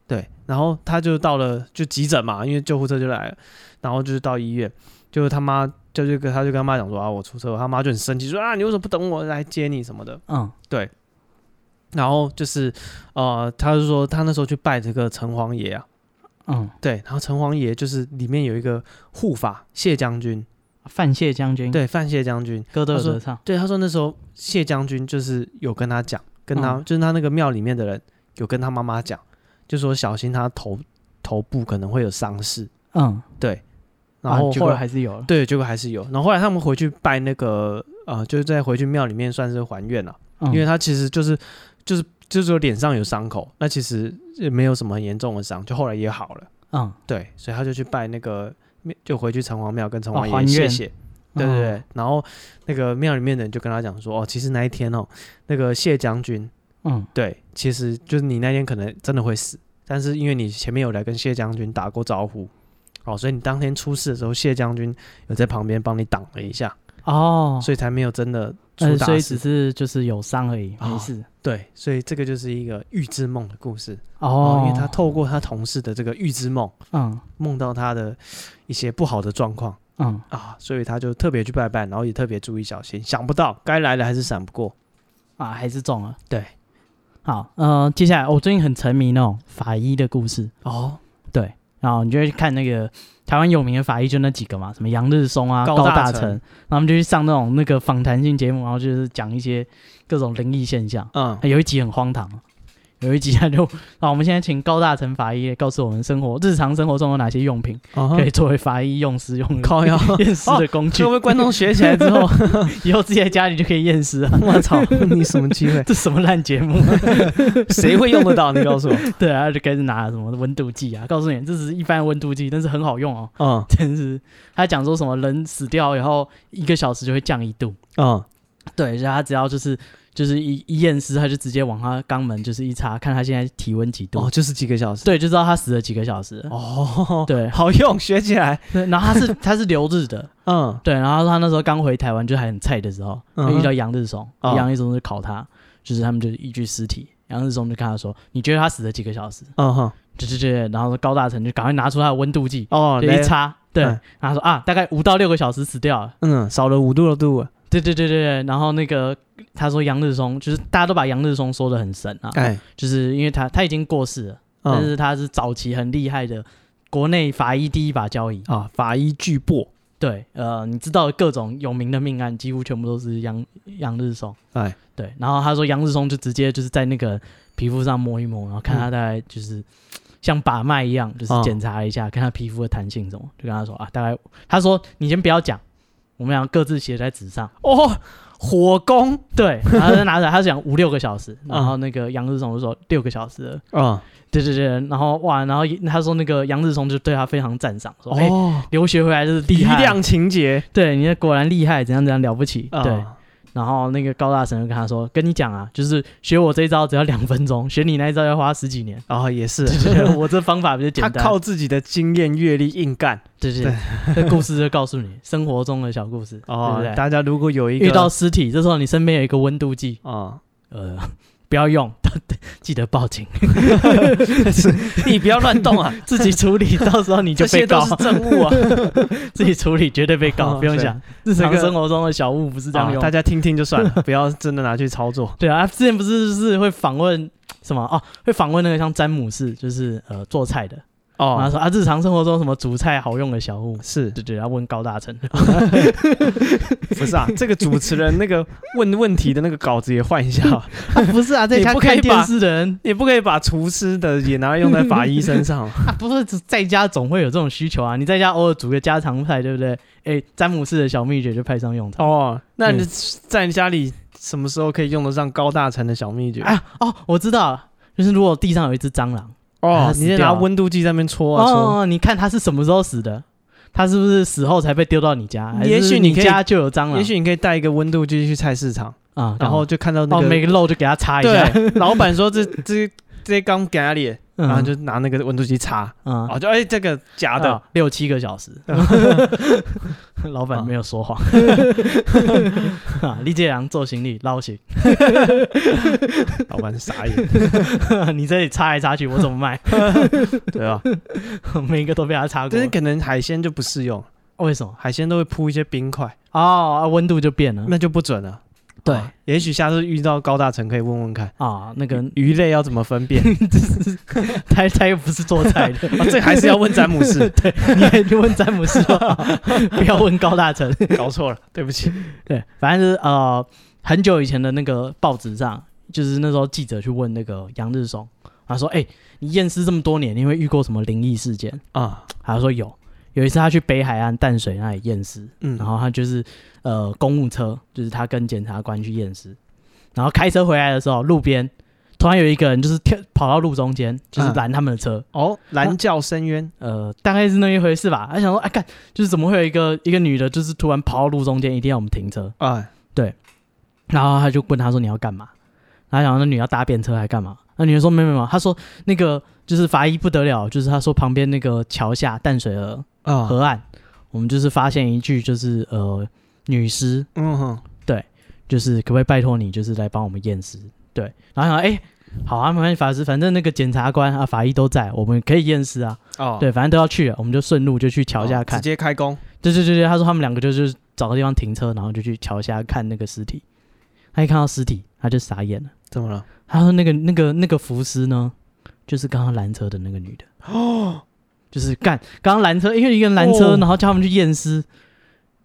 对，然后他就到了就急诊嘛，因为救护车就来了，然后就是到医院，就是他妈。就就跟他就跟他妈讲说啊，我出车祸，他妈就很生气说啊，你为什么不等我来接你什么的？嗯，对。然后就是呃，他就说他那时候去拜这个城隍爷啊，嗯，对。然后城隍爷就是里面有一个护法谢将军，范谢将军，对，范谢将军，歌都有得唱。对，他说那时候谢将军就是有跟他讲，跟他、嗯、就是他那个庙里面的人有跟他妈妈讲，就说小心他头头部可能会有伤势。嗯，对。然后后来还是有，对，结果还是有。然后后来他们回去拜那个，呃，就是在回去庙里面算是还愿了，因为他其实就是就是就是说脸上有伤口，那其实也没有什么很严重的伤，就后来也好了。嗯，对，所以他就去拜那个就回去城隍庙跟城隍爷谢谢。对对对，然后那个庙里面的人就跟他讲说，哦，其实那一天哦，那个谢将军，嗯，对，其实就是你那天可能真的会死，但是因为你前面有来跟谢将军打过招呼，哦，所以你当天出事的时候，谢将军有在旁边帮你挡了一下，哦，所以才没有真的出大事，所以只是就是有伤而已，没事。对，所以这个就是一个预知梦的故事哦，因为他透过他同事的这个预知梦，嗯，梦到他的一些不好的状况。嗯啊，所以他就特别去拜拜，然后也特别注意小心。想不到该来的还是闪不过啊，还是中了。对，好，呃，接下来我最近很沉迷那种法医的故事哦。对，然后你就会看那个台湾有名的法医，就那几个嘛，什么杨日松啊、高大成，然后他们就去上那种那个访谈性节目，然后就是讲一些各种灵异现象。嗯，有一集很荒唐。有一集他就 [LAUGHS] 啊，我们现在请高大成法医告诉我们生活日常生活中有哪些用品可以作为法医用尸用的 [LAUGHS] 验尸的工具。各位观众学起来之后，[LAUGHS] 以后自己在家里就可以验尸啊！我操，你什么机会？这什么烂节目？谁会用得到？你告诉我。对啊，就开始拿什么温度计啊，告诉你这只是一般温度计，但是很好用哦。嗯，真是他讲说什么人死掉以后一个小时就会降一度。嗯，对，然后他只要就是。就是一一验尸，他就直接往他肛门就是一插，看他现在体温几度。哦，就是几个小时。对，就知道他死了几个小时。哦，[LAUGHS] 对，好用，学起来。对，然后他是他是留日的，嗯，对，然后他那时候刚回台湾，就还很菜的时候，他遇到杨日松，杨日松就考他，就是他们就一具尸体，杨日松就跟他说：“你觉得他死了几个小时？”嗯哼，对对对，然后高大成就赶快拿出他的温度计，哦，一插，对，然后说啊，大概五到六个小时死掉了，嗯，少了五度的度。对对对对对，然后那个他说杨日松，就是大家都把杨日松说的很神啊，哎，就是因为他他已经过世了，嗯、但是他是早期很厉害的国内法医第一把交椅。啊，法医巨擘。对，呃，你知道各种有名的命案，几乎全部都是杨杨日松。哎，对，然后他说杨日松就直接就是在那个皮肤上摸一摸，然后看他大概就是像把脉一样，就是检查一下，嗯、看他皮肤的弹性什么，就跟他说啊，大概他说你先不要讲。我们俩各自写在纸上。哦，火攻。对，然 [LAUGHS] 后他拿着，他讲五六个小时，然后那个杨志松就说六个小时，嗯，对对对，然后哇，然后他说那个杨志松就对他非常赞赏，说哦，留学回来就是力量情节，对，你果然厉害，怎样怎样了不起，对。然后那个高大神就跟他说：“跟你讲啊，就是学我这一招只要两分钟，学你那一招要花十几年。”然后也是，[LAUGHS] 我这方法比较简单。他靠自己的经验阅历硬干，对对对。这故事就告诉你生活中的小故事，对不对？大家如果有一个遇到尸体，这时候你身边有一个温度计啊，呃。不要用，[LAUGHS] 记得报警。[LAUGHS] 你不要乱动啊，[LAUGHS] 自己处理，到时候你就被告。这些都是证物啊，自己处理绝对被告，不用想。日常生活中的小物不是这样用，大家听听就算了，不要真的拿去操作。对啊，之前不是是会访问什么哦？会访问那个像詹姆士，就是呃做菜的。哦，他说啊，日常生活中什么煮菜好用的小物？是，对对，要问高大成，[LAUGHS] 不是啊，这个主持人那个问问题的那个稿子也换一下，[LAUGHS] 不是啊，[LAUGHS] 在家看电视的人。也不可以把厨师的也拿来用在法医身上。啊，不是在家总会有这种需求啊，你在家偶尔煮个家常菜，对不对？哎，詹姆斯的小秘诀就派上用场。哦。那你在家里什么时候可以用得上高大成的小秘诀？啊？哦，我知道了，就是如果地上有一只蟑螂。哦，你在拿温度计在那边戳啊戳，哦，你看他是什么时候死的？他是不是死后才被丢到你家？也许你家就有蟑螂。也许你可以带一个温度计去菜市场啊，然后就看到那个每个肉就给他擦一下。老板说这这这刚给哪里？然后就拿那个温度计擦，啊，就哎这个假的，六七个小时。[LAUGHS] 老板没有说谎。李杰良做行李捞行。[LAUGHS] 老板傻眼。[LAUGHS] 你这里擦来擦去，我怎么卖？对啊，每一个都被他擦过。但是可能海鲜就不适用。为什么？海鲜都会铺一些冰块哦，温度就变了，那就不准了。对，也许下次遇到高大成可以问问看啊，那个鱼类要怎么分辨？[LAUGHS] [LAUGHS] 他他又不是做菜的，[LAUGHS] 这还是要问詹姆斯。对，你去问詹姆斯，不要问高大成，搞错了，对不起。对，反正就是呃，很久以前的那个报纸上，就是那时候记者去问那个杨日松，他说：“哎，你验尸这么多年，你会遇过什么灵异事件啊？”他说有。有一次他去北海岸淡水那里验尸，嗯，然后他就是呃公务车，就是他跟检察官去验尸，然后开车回来的时候，路边突然有一个人就是跳跑到路中间，就是拦他们的车。哦，拦轿深渊，呃，大概是那一回事吧。他想说，哎，干，就是怎么会有一个一个女的，就是突然跑到路中间，一定要我们停车？哎，对。然后他就问他说：“你要干嘛？”他想那女要搭便车还干嘛？那女人说：“没没没。”他说：“那个就是法医不得了，就是他说旁边那个桥下淡水河河岸，我们就是发现一具就是呃女尸。嗯哼，对，就是可不可以拜托你，就是来帮我们验尸？对。然后想哎，好啊，没关系，法师，反正那个检察官啊、法医都在，我们可以验尸啊。哦，对，反正都要去了，我们就顺路就去桥下看，直接开工。对对对对，他说他们两个就是找个地方停车，然后就去桥下看那个尸体。”他一看到尸体，他就傻眼了。怎么了？他说：“那个、那个、那个浮尸呢，就是刚刚拦车的那个女的。[GASPS] 哦，就是干刚刚拦车，因为一个人拦车，然后叫他们去验尸，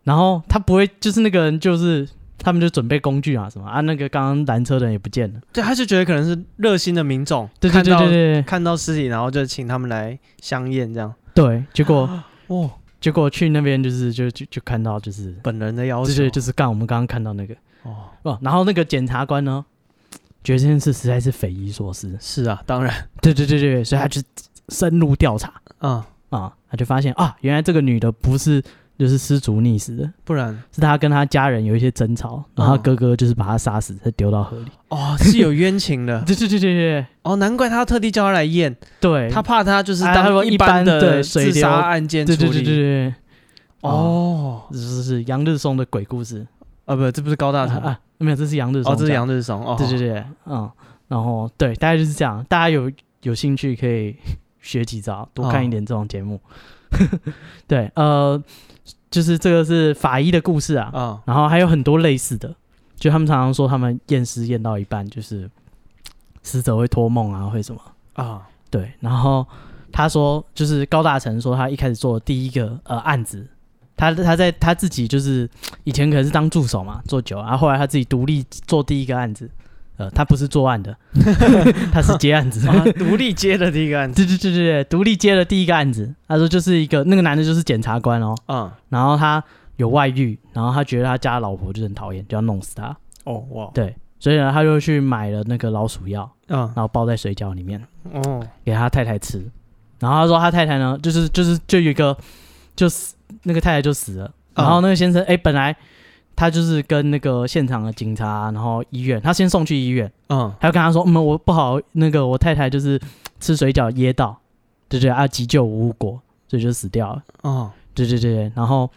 然后他不会，就是那个人，就是他们就准备工具啊什么啊，那个刚刚拦车的人也不见了。对，他就觉得可能是热心的民众，对对对对对，看到尸体，然后就请他们来相验这样。对，结果哦，结果去那边就是就就就看到就是本人的要求，对，就是干我们刚刚看到那个。”哦哦，然后那个检察官呢，觉得这件事实在是匪夷所思。是啊，当然，对对对对，所以他就深入调查。啊啊，他就发现啊，原来这个女的不是就是失足溺死的，不然是他跟他家人有一些争吵，然后哥哥就是把他杀死，再丢到河里。哦，是有冤情的。[LAUGHS] 对对对对对。哦，难怪他特地叫他来验。对，他怕他就是当一般的自杀案件处理。对对对对。哦，这是杨日松的鬼故事。啊不，这不是高大成啊，没有，这是杨日松。哦，这是杨日松。哦，对对对，嗯，然后对，大概就是这样。大家有有兴趣可以学几招，多看一点这种节目。[LAUGHS] 对，呃，就是这个是法医的故事啊。啊，然后还有很多类似的，就他们常常说他们验尸验到一半，就是死者会托梦啊，会什么啊？对，然后他说，就是高大成说他一开始做的第一个呃案子。他他在他自己就是以前可能是当助手嘛，做久，然后后来他自己独立做第一个案子，呃，他不是作案的，[LAUGHS] 他是接案子，独立接的第一个案子，对对对对对，独立接的第一个案子。他说就是一个那个男的就是检察官哦，嗯，然后他有外遇，然后他觉得他家老婆就很讨厌，就要弄死他。哦哇，对，所以呢，他就去买了那个老鼠药，嗯，然后包在水饺里面，哦，给他太太吃。然后他说他太太呢，就是就是就有一个就是。那个太太就死了，然后那个先生，哎、嗯，本来他就是跟那个现场的警察，然后医院，他先送去医院，嗯，他就跟他说，嗯，我不好，那个我太太就是吃水饺噎到，对对，啊，急救无果，所以就死掉了，哦，对对对，然后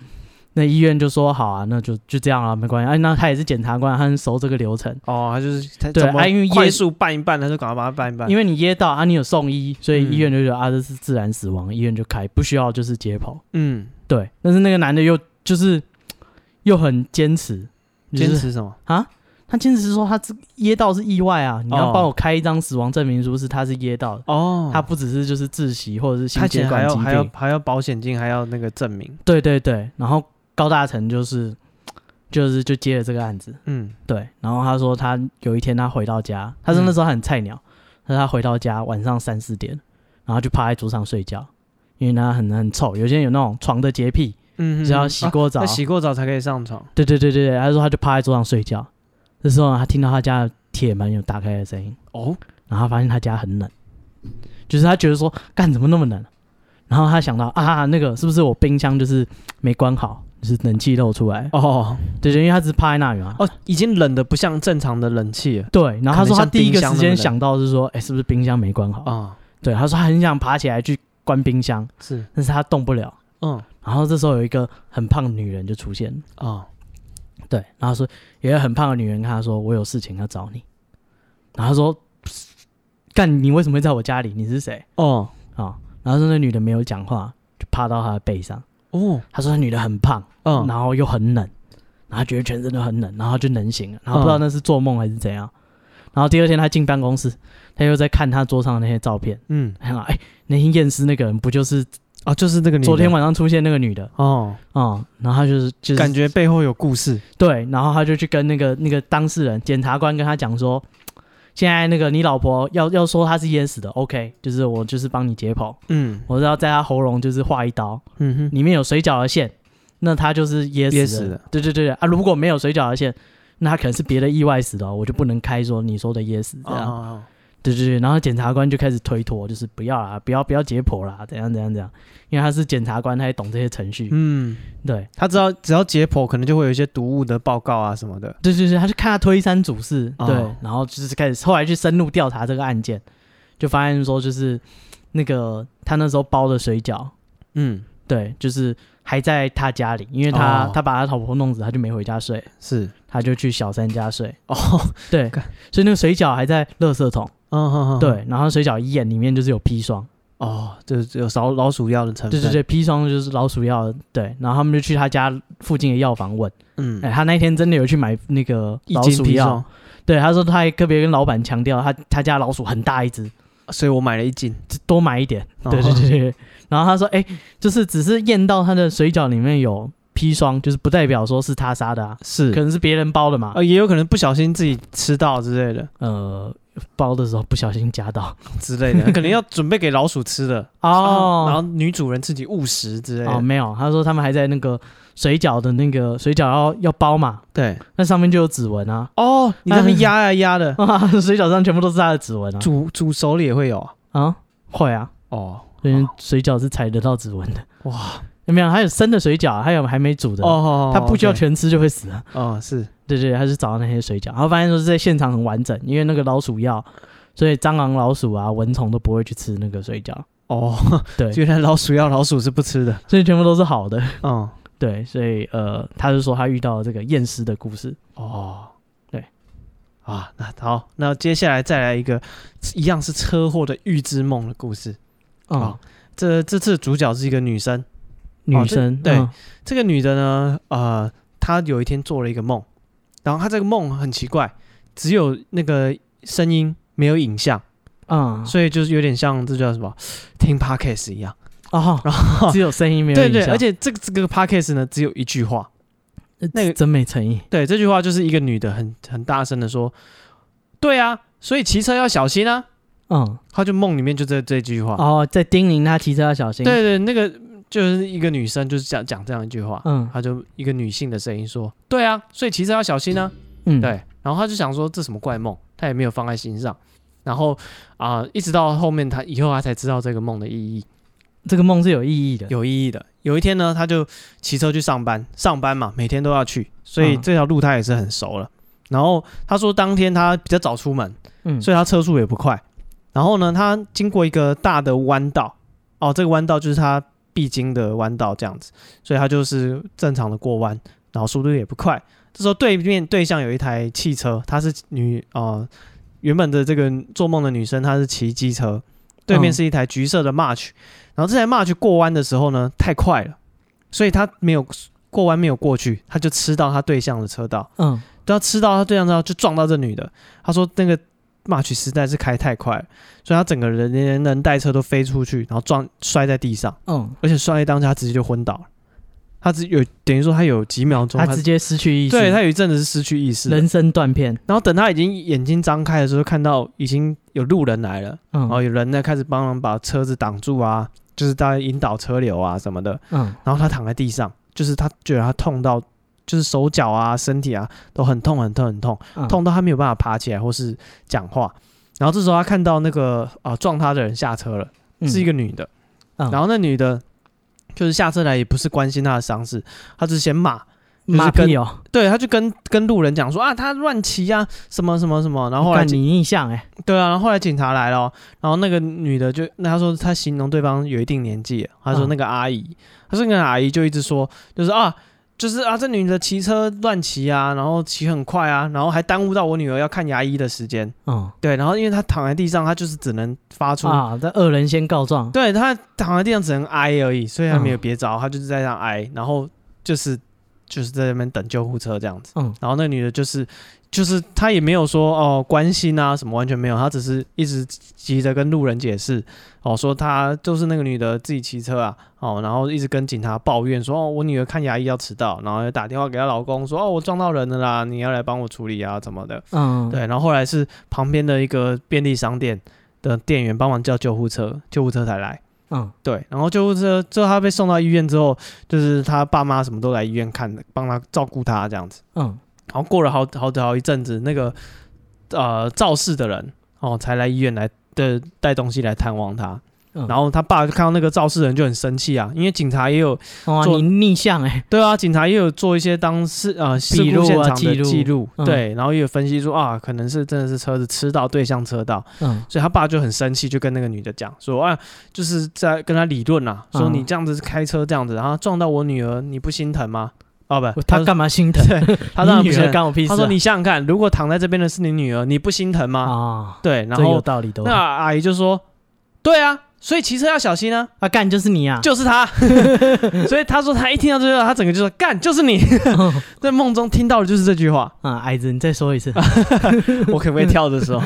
那医院就说好啊，那就就这样了，没关系，哎，那他也是检察官，他很熟这个流程，哦，他就是他对，啊，因为快速办一办，他就赶快把它办一办，因为你噎到啊，你有送医，所以医院就觉得、嗯、啊这是自然死亡，医院就开，不需要就是解剖，嗯。对，但是那个男的又就是又很坚持，坚持什么啊？他坚持说他这噎到是意外啊，你要帮我开一张死亡证明书，是他是噎到的哦。他不只是就是窒息或者是心血管疾病，还要还要保险金，还要那个证明。对对对，然后高大成就是就是就接了这个案子，嗯，对。然后他说他有一天他回到家，他说那时候很菜鸟，他说他回到家晚上三四点，然后就趴在桌上睡觉。因为他很很臭，有些人有那种床的洁癖，嗯，只要洗过澡，啊、洗过澡才可以上床。对对对对对，他说他就趴在桌上睡觉，这时候他听到他家的铁门有打开的声音，哦，然后发现他家很冷，就是他觉得说干怎么那么冷，然后他想到啊那个是不是我冰箱就是没关好，就是冷气漏出来？哦，对对，因为他只是趴在那里嘛，哦，已经冷的不像正常的冷气了，对，然后他说他第一个时间想到是说，哎，是不是冰箱没关好？啊？哦、对，他说他很想爬起来去。关冰箱是，但是他动不了。嗯，然后这时候有一个很胖的女人就出现啊，哦、对，然后说有一个很胖的女人跟他说：“我有事情要找你。”然后他说：“干，你为什么会在我家里？你是谁？”哦，啊、哦，然后说那女的没有讲话，就趴到他的背上。哦，他说那女的很胖，嗯，然后又很冷，然后觉得全身都很冷，然后就能醒了，然后不知道那是做梦还是怎样。嗯、然后第二天他进办公室。他又在看他桌上的那些照片，嗯，很好，哎，那天验尸那个人不就是啊，就是那个女的，昨天晚上出现那个女的，哦，哦，然后他就是就是感觉背后有故事，对，然后他就去跟那个那个当事人检察官跟他讲说，现在那个你老婆要要说她是淹死的，OK，就是我就是帮你解剖，嗯，我是要在她喉咙就是划一刀，嗯哼，里面有水饺的线，那她就是淹死的，死的。对对对啊，如果没有水饺的线，那她可能是别的意外死的，我就不能开说你说的淹死这样。哦哦对对对，然后检察官就开始推脱，就是不要啦，不要不要解剖啦，怎样怎样怎样，因为他是检察官，他也懂这些程序。嗯，对，他知道只要解剖，可能就会有一些毒物的报告啊什么的。对对对，他就看他推三阻四，哦、对，然后就是开始后来去深入调查这个案件，就发现说就是那个他那时候包的水饺，嗯，对，就是。还在他家里，因为他、哦、他把他老婆弄死，他就没回家睡，是，他就去小三家睡。哦，[LAUGHS] 对，所以那个水饺还在垃圾桶。嗯哼哼，对，然后水饺一眼里面就是有砒霜。哦，就是有老老鼠药的成分。对对对，砒霜就是老鼠药。对，然后他们就去他家附近的药房问。嗯，哎，他那天真的有去买那个老鼠药。对，他说他还特别跟老板强调，他他家老鼠很大一只，所以我买了一斤，多买一点。对对对对。然后他说：“哎、欸，就是只是验到他的水饺里面有砒霜，就是不代表说是他杀的啊，是。可能是别人包的嘛，呃，也有可能不小心自己吃到之类的，呃，包的时候不小心夹到 [LAUGHS] 之类的，[LAUGHS] 可能要准备给老鼠吃的。哦。然后女主人自己误食之类的，哦，没有，他说他们还在那个水饺的那个水饺要要包嘛，对，那上面就有指纹啊，哦，你那边压呀压的，[LAUGHS] 水饺上全部都是他的指纹啊，煮煮熟了也会有啊，啊，会啊，哦。”因为水饺是踩得到指纹的哇，有没有？还有生的水饺，还有还没煮的哦。他不需要全吃就会死啊。哦，是对对，他是找到那些水饺，然后发现说是在现场很完整，因为那个老鼠药，所以蟑螂、老鼠啊、蚊虫都不会去吃那个水饺。哦，对，[LAUGHS] 原来老鼠药老鼠是不吃的，所以全部都是好的。嗯，[LAUGHS] 对，所以呃，他是说他遇到了这个验尸的故事。哦，对，啊，那好，那接下来再来一个一样是车祸的预知梦的故事。啊、哦，这这次主角是一个女生，女生、哦、对、嗯、这个女的呢，呃，她有一天做了一个梦，然后她这个梦很奇怪，只有那个声音没有影像，嗯，所以就是有点像这叫什么听 podcast 一样。哦，然后只有声音没有对对，而且这个这个 podcast 呢只有一句话，那个真没诚意，对，这句话就是一个女的很很大声的说，对啊，所以骑车要小心啊。嗯，他就梦里面就这这句话哦，在叮咛他骑车要小心。对对，那个就是一个女生，就是讲讲这样一句话。嗯，他就一个女性的声音说：“对啊，所以骑车要小心呢。”嗯，对。然后他就想说这什么怪梦，他也没有放在心上。然后啊、呃，一直到后面他以后他才知道这个梦的意义。这个梦是有意义的，有意义的。有一天呢，他就骑车去上班，上班嘛，每天都要去，所以这条路他也是很熟了。嗯、然后他说当天他比较早出门，嗯，所以他车速也不快。然后呢，他经过一个大的弯道，哦，这个弯道就是他必经的弯道，这样子，所以他就是正常的过弯，然后速度也不快。这时候对面对向有一台汽车，她是女啊、呃，原本的这个做梦的女生，她是骑机车，对面是一台橘色的 March，然后这台 March 过弯的时候呢，太快了，所以他没有过弯，没有过去，他就吃到他对象的车道，嗯，都要吃到他对象车道就撞到这女的，他说那个。March 实在是开太快，所以他整个人连人带车都飞出去，然后撞摔在地上。嗯，而且摔一当下，他直接就昏倒了。他只有等于说他有几秒钟，他直接失去意识。对，他有一阵子是失去意识，人生断片。然后等他已经眼睛张开的时候，看到已经有路人来了，嗯，然后有人呢开始帮忙把车子挡住啊，就是大家引导车流啊什么的。嗯，然后他躺在地上，就是他觉得他痛到。就是手脚啊，身体啊都很痛，很痛，很痛，嗯、痛到他没有办法爬起来或是讲话。然后这时候他看到那个啊、呃、撞他的人下车了，嗯、是一个女的。嗯、然后那女的就是下车来，也不是关心他的伤势，他只是先骂，骂跟哦，对，他就跟跟路人讲说啊，他乱骑啊，什么什么什么。然后后来你印象哎，对啊，然后后来警察来了，然后那个女的就那他说他形容对方有一定年纪，他说那个阿姨，嗯、他说那个阿姨就一直说就是啊。就是啊，这女的骑车乱骑啊，然后骑很快啊，然后还耽误到我女儿要看牙医的时间。嗯，对，然后因为她躺在地上，她就是只能发出啊，这恶人先告状。对，她躺在地上只能哀而已，所以她没有别招，她就是在那哀，然后就是就是在那边等救护车这样子。嗯，然后那女的就是。就是他也没有说哦关心啊什么，完全没有，他只是一直急着跟路人解释哦，说他就是那个女的自己骑车啊哦，然后一直跟警察抱怨说哦，我女儿看牙医要迟到，然后又打电话给她老公说哦，我撞到人了啦，你要来帮我处理啊怎么的，嗯，对，然后后来是旁边的一个便利商店的店员帮忙叫救护车，救护车才来，嗯，对，然后救护车之后他被送到医院之后，就是他爸妈什么都来医院看的，帮他照顾他这样子，嗯。然后过了好好好一阵子，那个呃肇事的人哦，才来医院来的带东西来探望他。然后他爸就看到那个肇事人就很生气啊，因为警察也有做逆向哎，对啊，警察也有做一些当事呃 [LAUGHS] 事故现场的记录，对，然后也有分析说啊，可能是真的是车子吃到对向车道，嗯，所以他爸就很生气，就跟那个女的讲说啊，就是在跟他理论呐，说你这样子开车这样子，然后撞到我女儿，你不心疼吗？哦不，他干嘛心疼？他让女儿干我屁事。他说你想想看，如果躺在这边的是你女儿，你不心疼吗？啊，对，然后有道理的。那阿姨就说，对啊。所以骑车要小心啊！啊，干就是你啊，就是他。[LAUGHS] 所以他说他一听到这句话，他整个就说干就是你。在梦中听到的就是这句话啊，矮子，你再说一次，[LAUGHS] 我可不可以跳的时候？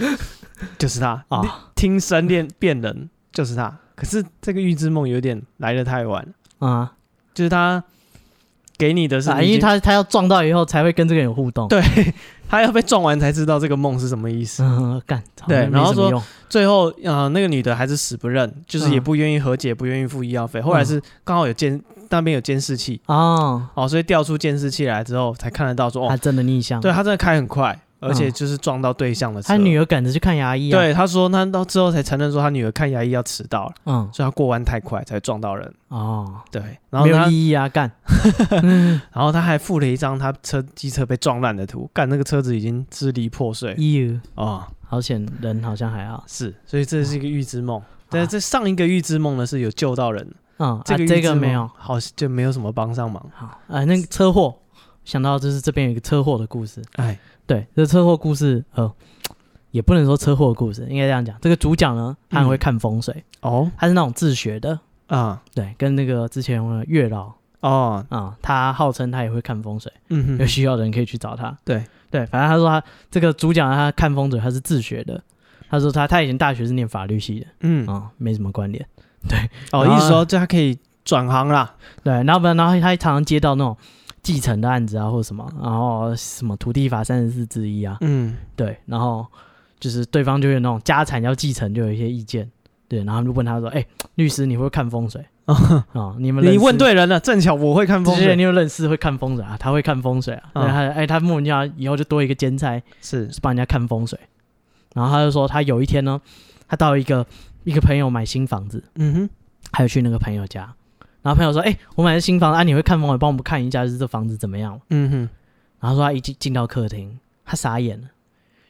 [LAUGHS] 就是他啊，听声辨辨人就是他。可是这个预知梦有点来的太晚啊，就是他给你的是，因为他他要撞到以后才会跟这个人有互动，对。[LAUGHS] 他要被撞完才知道这个梦是什么意思。嗯，干对，然后说最后呃那个女的还是死不认，就是也不愿意和解，不愿意付医药费。后来是刚好有监那边有监视器哦哦，所以调出监视器来之后才看得到说哦，他真的逆向，对他真的开很快。而且就是撞到对象的车，他女儿赶着去看牙医。对，他说他到之后才承认说他女儿看牙医要迟到了，嗯，所以他过弯太快才撞到人。哦，对，然后没有意义啊，干。[LAUGHS] 然后他还附了一张他车机车被撞烂的图，干那个车子已经支离破碎。哟，哦，好险，人好像还好。是，所以这是一个预知梦。但是这上一个预知梦呢是有救到人，嗯，这个这个没有，好就没有什么帮上忙。好，呃，那个车祸，想到就是这边有一个车祸的故事，哎。对，这车祸故事，呃，也不能说车祸故事，应该这样讲。这个主角呢，他很会看风水哦，他是那种自学的啊。对，跟那个之前的月老哦啊，他号称他也会看风水，嗯哼，有需要的人可以去找他。对对，反正他说他这个主角他看风水，他是自学的。他说他他以前大学是念法律系的，嗯啊，没什么关联。对，哦，意思说这他可以转行啦。对，然后不然，然后他常常接到那种。继承的案子啊，或者什么，然后什么土地法三十四之一啊，嗯，对，然后就是对方就有那种家产要继承，就有一些意见，对，然后就问他说：“哎，律师，你会看风水啊？你们你问对人了，正巧我会看风水，你有认识会看风水啊？他会看风水啊？他哎，他莫名其妙以后就多一个兼差，是是帮人家看风水，然后他就说他有一天呢，他到一个一个朋友买新房子，嗯哼，还有去那个朋友家。”然后朋友说：“哎、欸，我买的新房子，啊，你会看风水，帮我们看一下，就是这房子怎么样？”嗯哼。然后说他一进进到客厅，他傻眼了，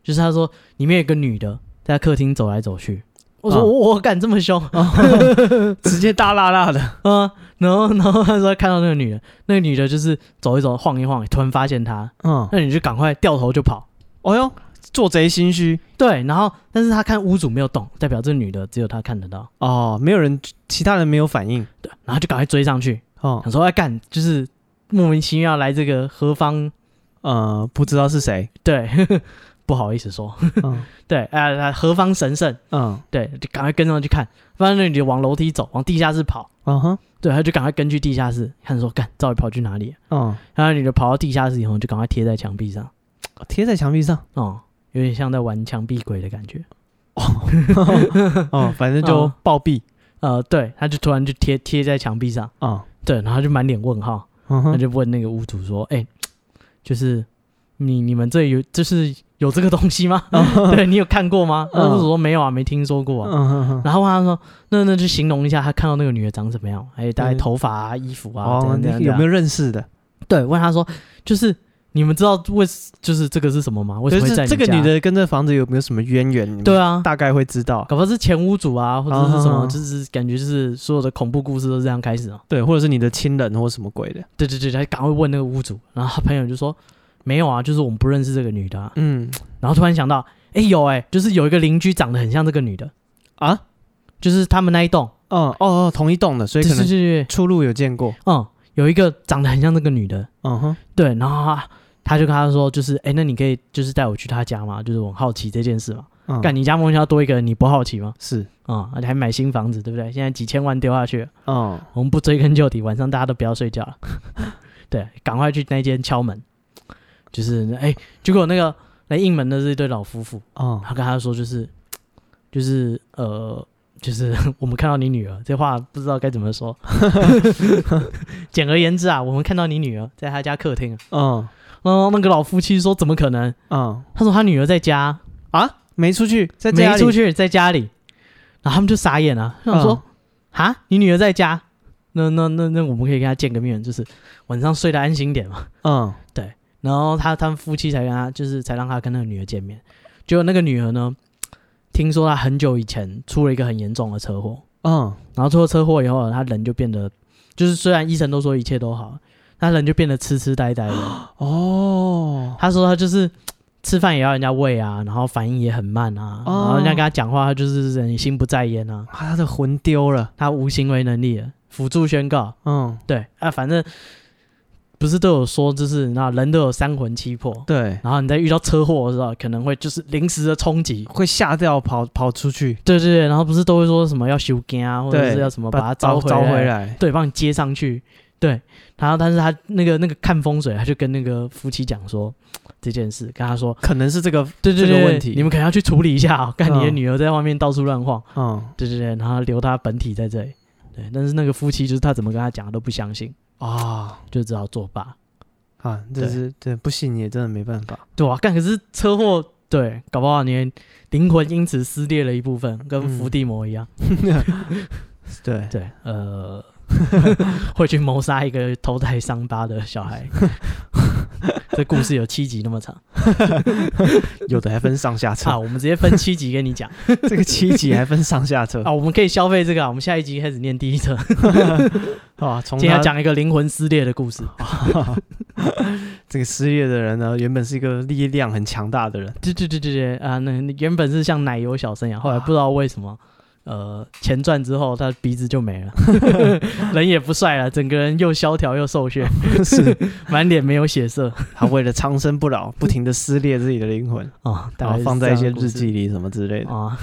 就是他说里面有个女的在客厅走来走去。我说：“我我敢这么凶，哦、[LAUGHS] [LAUGHS] 直接大辣辣的。”嗯，然后然后他说看到那个女的，那个女的就是走一走，晃一晃，突然发现他，嗯，那你就赶快掉头就跑。哦哟。做贼心虚，对，然后但是他看屋主没有动，代表这女的只有他看得到。哦，没有人，其他人没有反应，对，然后就赶快追上去，哦，想说要干，就是莫名其妙来这个何方，呃，不知道是谁，对，[LAUGHS] 不好意思说，嗯、[LAUGHS] 对，哎、呃，何方神圣，嗯，对，就赶快跟上去看，发现那女的往楼梯走，往地下室跑，嗯哼，对，他就赶快跟去地下室，看说干，到底跑去哪里？嗯，然后女的跑到地下室以后，就赶快贴在墙壁上，贴在墙壁上，哦。有点像在玩墙壁鬼的感觉，哦，反正就暴毙，呃，对，他就突然就贴贴在墙壁上，啊，对，然后就满脸问号，他就问那个屋主说，哎，就是你你们这有就是有这个东西吗？[LAUGHS] [LAUGHS] 对，你有看过吗？屋主说没有啊，没听说过啊。然后他说，那那就形容一下他看到那个女的长什么样，哎，大概头发啊、衣服啊，有没有认识的？对，问他说，就是。你们知道为就是这个是什么吗？为什么会在你？这个女的跟这房子有没有什么渊源？对啊，大概会知道，搞不好是前屋主啊，或者是什么，就是感觉就是所有的恐怖故事都是这样开始啊。对，或者是你的亲人或什么鬼的。对对对，他赶快问那个屋主，然后他朋友就说没有啊，就是我们不认识这个女的啊。嗯，然后突然想到，哎有哎，就是有一个邻居长得很像这个女的啊，就是他们那一栋，嗯哦哦，同一栋的，所以可能出入有见过。嗯，有一个长得很像这个女的，嗯哼，对，然后。他就跟他说，就是，哎、欸，那你可以就是带我去他家吗？就是我很好奇这件事嘛。干、嗯，你家莫名其妙多一个人，你不好奇吗？是啊、嗯，而且还买新房子，对不对？现在几千万丢下去，嗯，我们不追根究底，晚上大家都不要睡觉了。[LAUGHS] 对，赶快去那间敲门。就是，哎、欸，结果那个来应门的是一对老夫妇。哦、嗯，他跟他说，就是，就是，呃，就是 [LAUGHS] 我们看到你女儿，这话不知道该怎么说。[LAUGHS] 简而言之啊，我们看到你女儿在他家客厅。嗯。然后那个老夫妻说：“怎么可能？”嗯，他说他女儿在家啊，没出去，在家里没出去，在家里。然后他们就傻眼了，想说：“啊、嗯，你女儿在家？那那那那，我们可以跟她见个面，就是晚上睡得安心点嘛。”嗯，对。然后他他们夫妻才跟他，就是才让他跟那个女儿见面。结果那个女儿呢，听说他很久以前出了一个很严重的车祸。嗯，然后出了车祸以后，她人就变得，就是虽然医生都说一切都好，她人就变得痴痴呆呆的。[GASPS] 哦，他说他就是吃饭也要人家喂啊，然后反应也很慢啊，哦、然后人家跟他讲话，他就是人心不在焉啊。他的魂丢了，他无行为能力了。辅助宣告，嗯，对啊，反正。不是都有说，就是那人都有三魂七魄，对。然后你在遇到车祸的时候，可能会就是临时的冲击，会吓掉跑跑出去。对对对，然后不是都会说什么要修根啊，或者是要什么把它招回来，招回来，对，帮你接上去。对。然后，但是他那个那个看风水，他就跟那个夫妻讲说这件事，跟他说可能是这个对对对这个问题，你们可能要去处理一下啊，看你的女儿在外面到处乱晃。嗯，对对对，然后留他本体在这里。对，但是那个夫妻就是他怎么跟他讲都不相信啊，就只好作罢。啊，这是对，对不信你也真的没办法，对啊，干可是车祸，对，搞不好你灵魂因此撕裂了一部分，跟伏地魔一样。[LAUGHS] [LAUGHS] 嗯、对对，呃，[LAUGHS] 会去谋杀一个头戴伤疤的小孩。[LAUGHS] 这故事有七集那么长，[LAUGHS] 有的还分上下册啊！我们直接分七集跟你讲，这个七集还分上下册啊！我们可以消费这个啊，我们下一集开始念第一册啊！今天要讲一个灵魂撕裂的故事。这个撕裂的人呢，原本是一个力量很强大的人，对对对对对啊！那原本是像奶油小生一样，后来不知道为什么。呃，前传之后，他鼻子就没了，[LAUGHS] 人也不帅了，整个人又萧条又瘦削，[LAUGHS] 是。满脸没有血色。他为了长生不老，不停的撕裂自己的灵魂。啊，[LAUGHS] 然后放在一些日记里什么之类的。啊，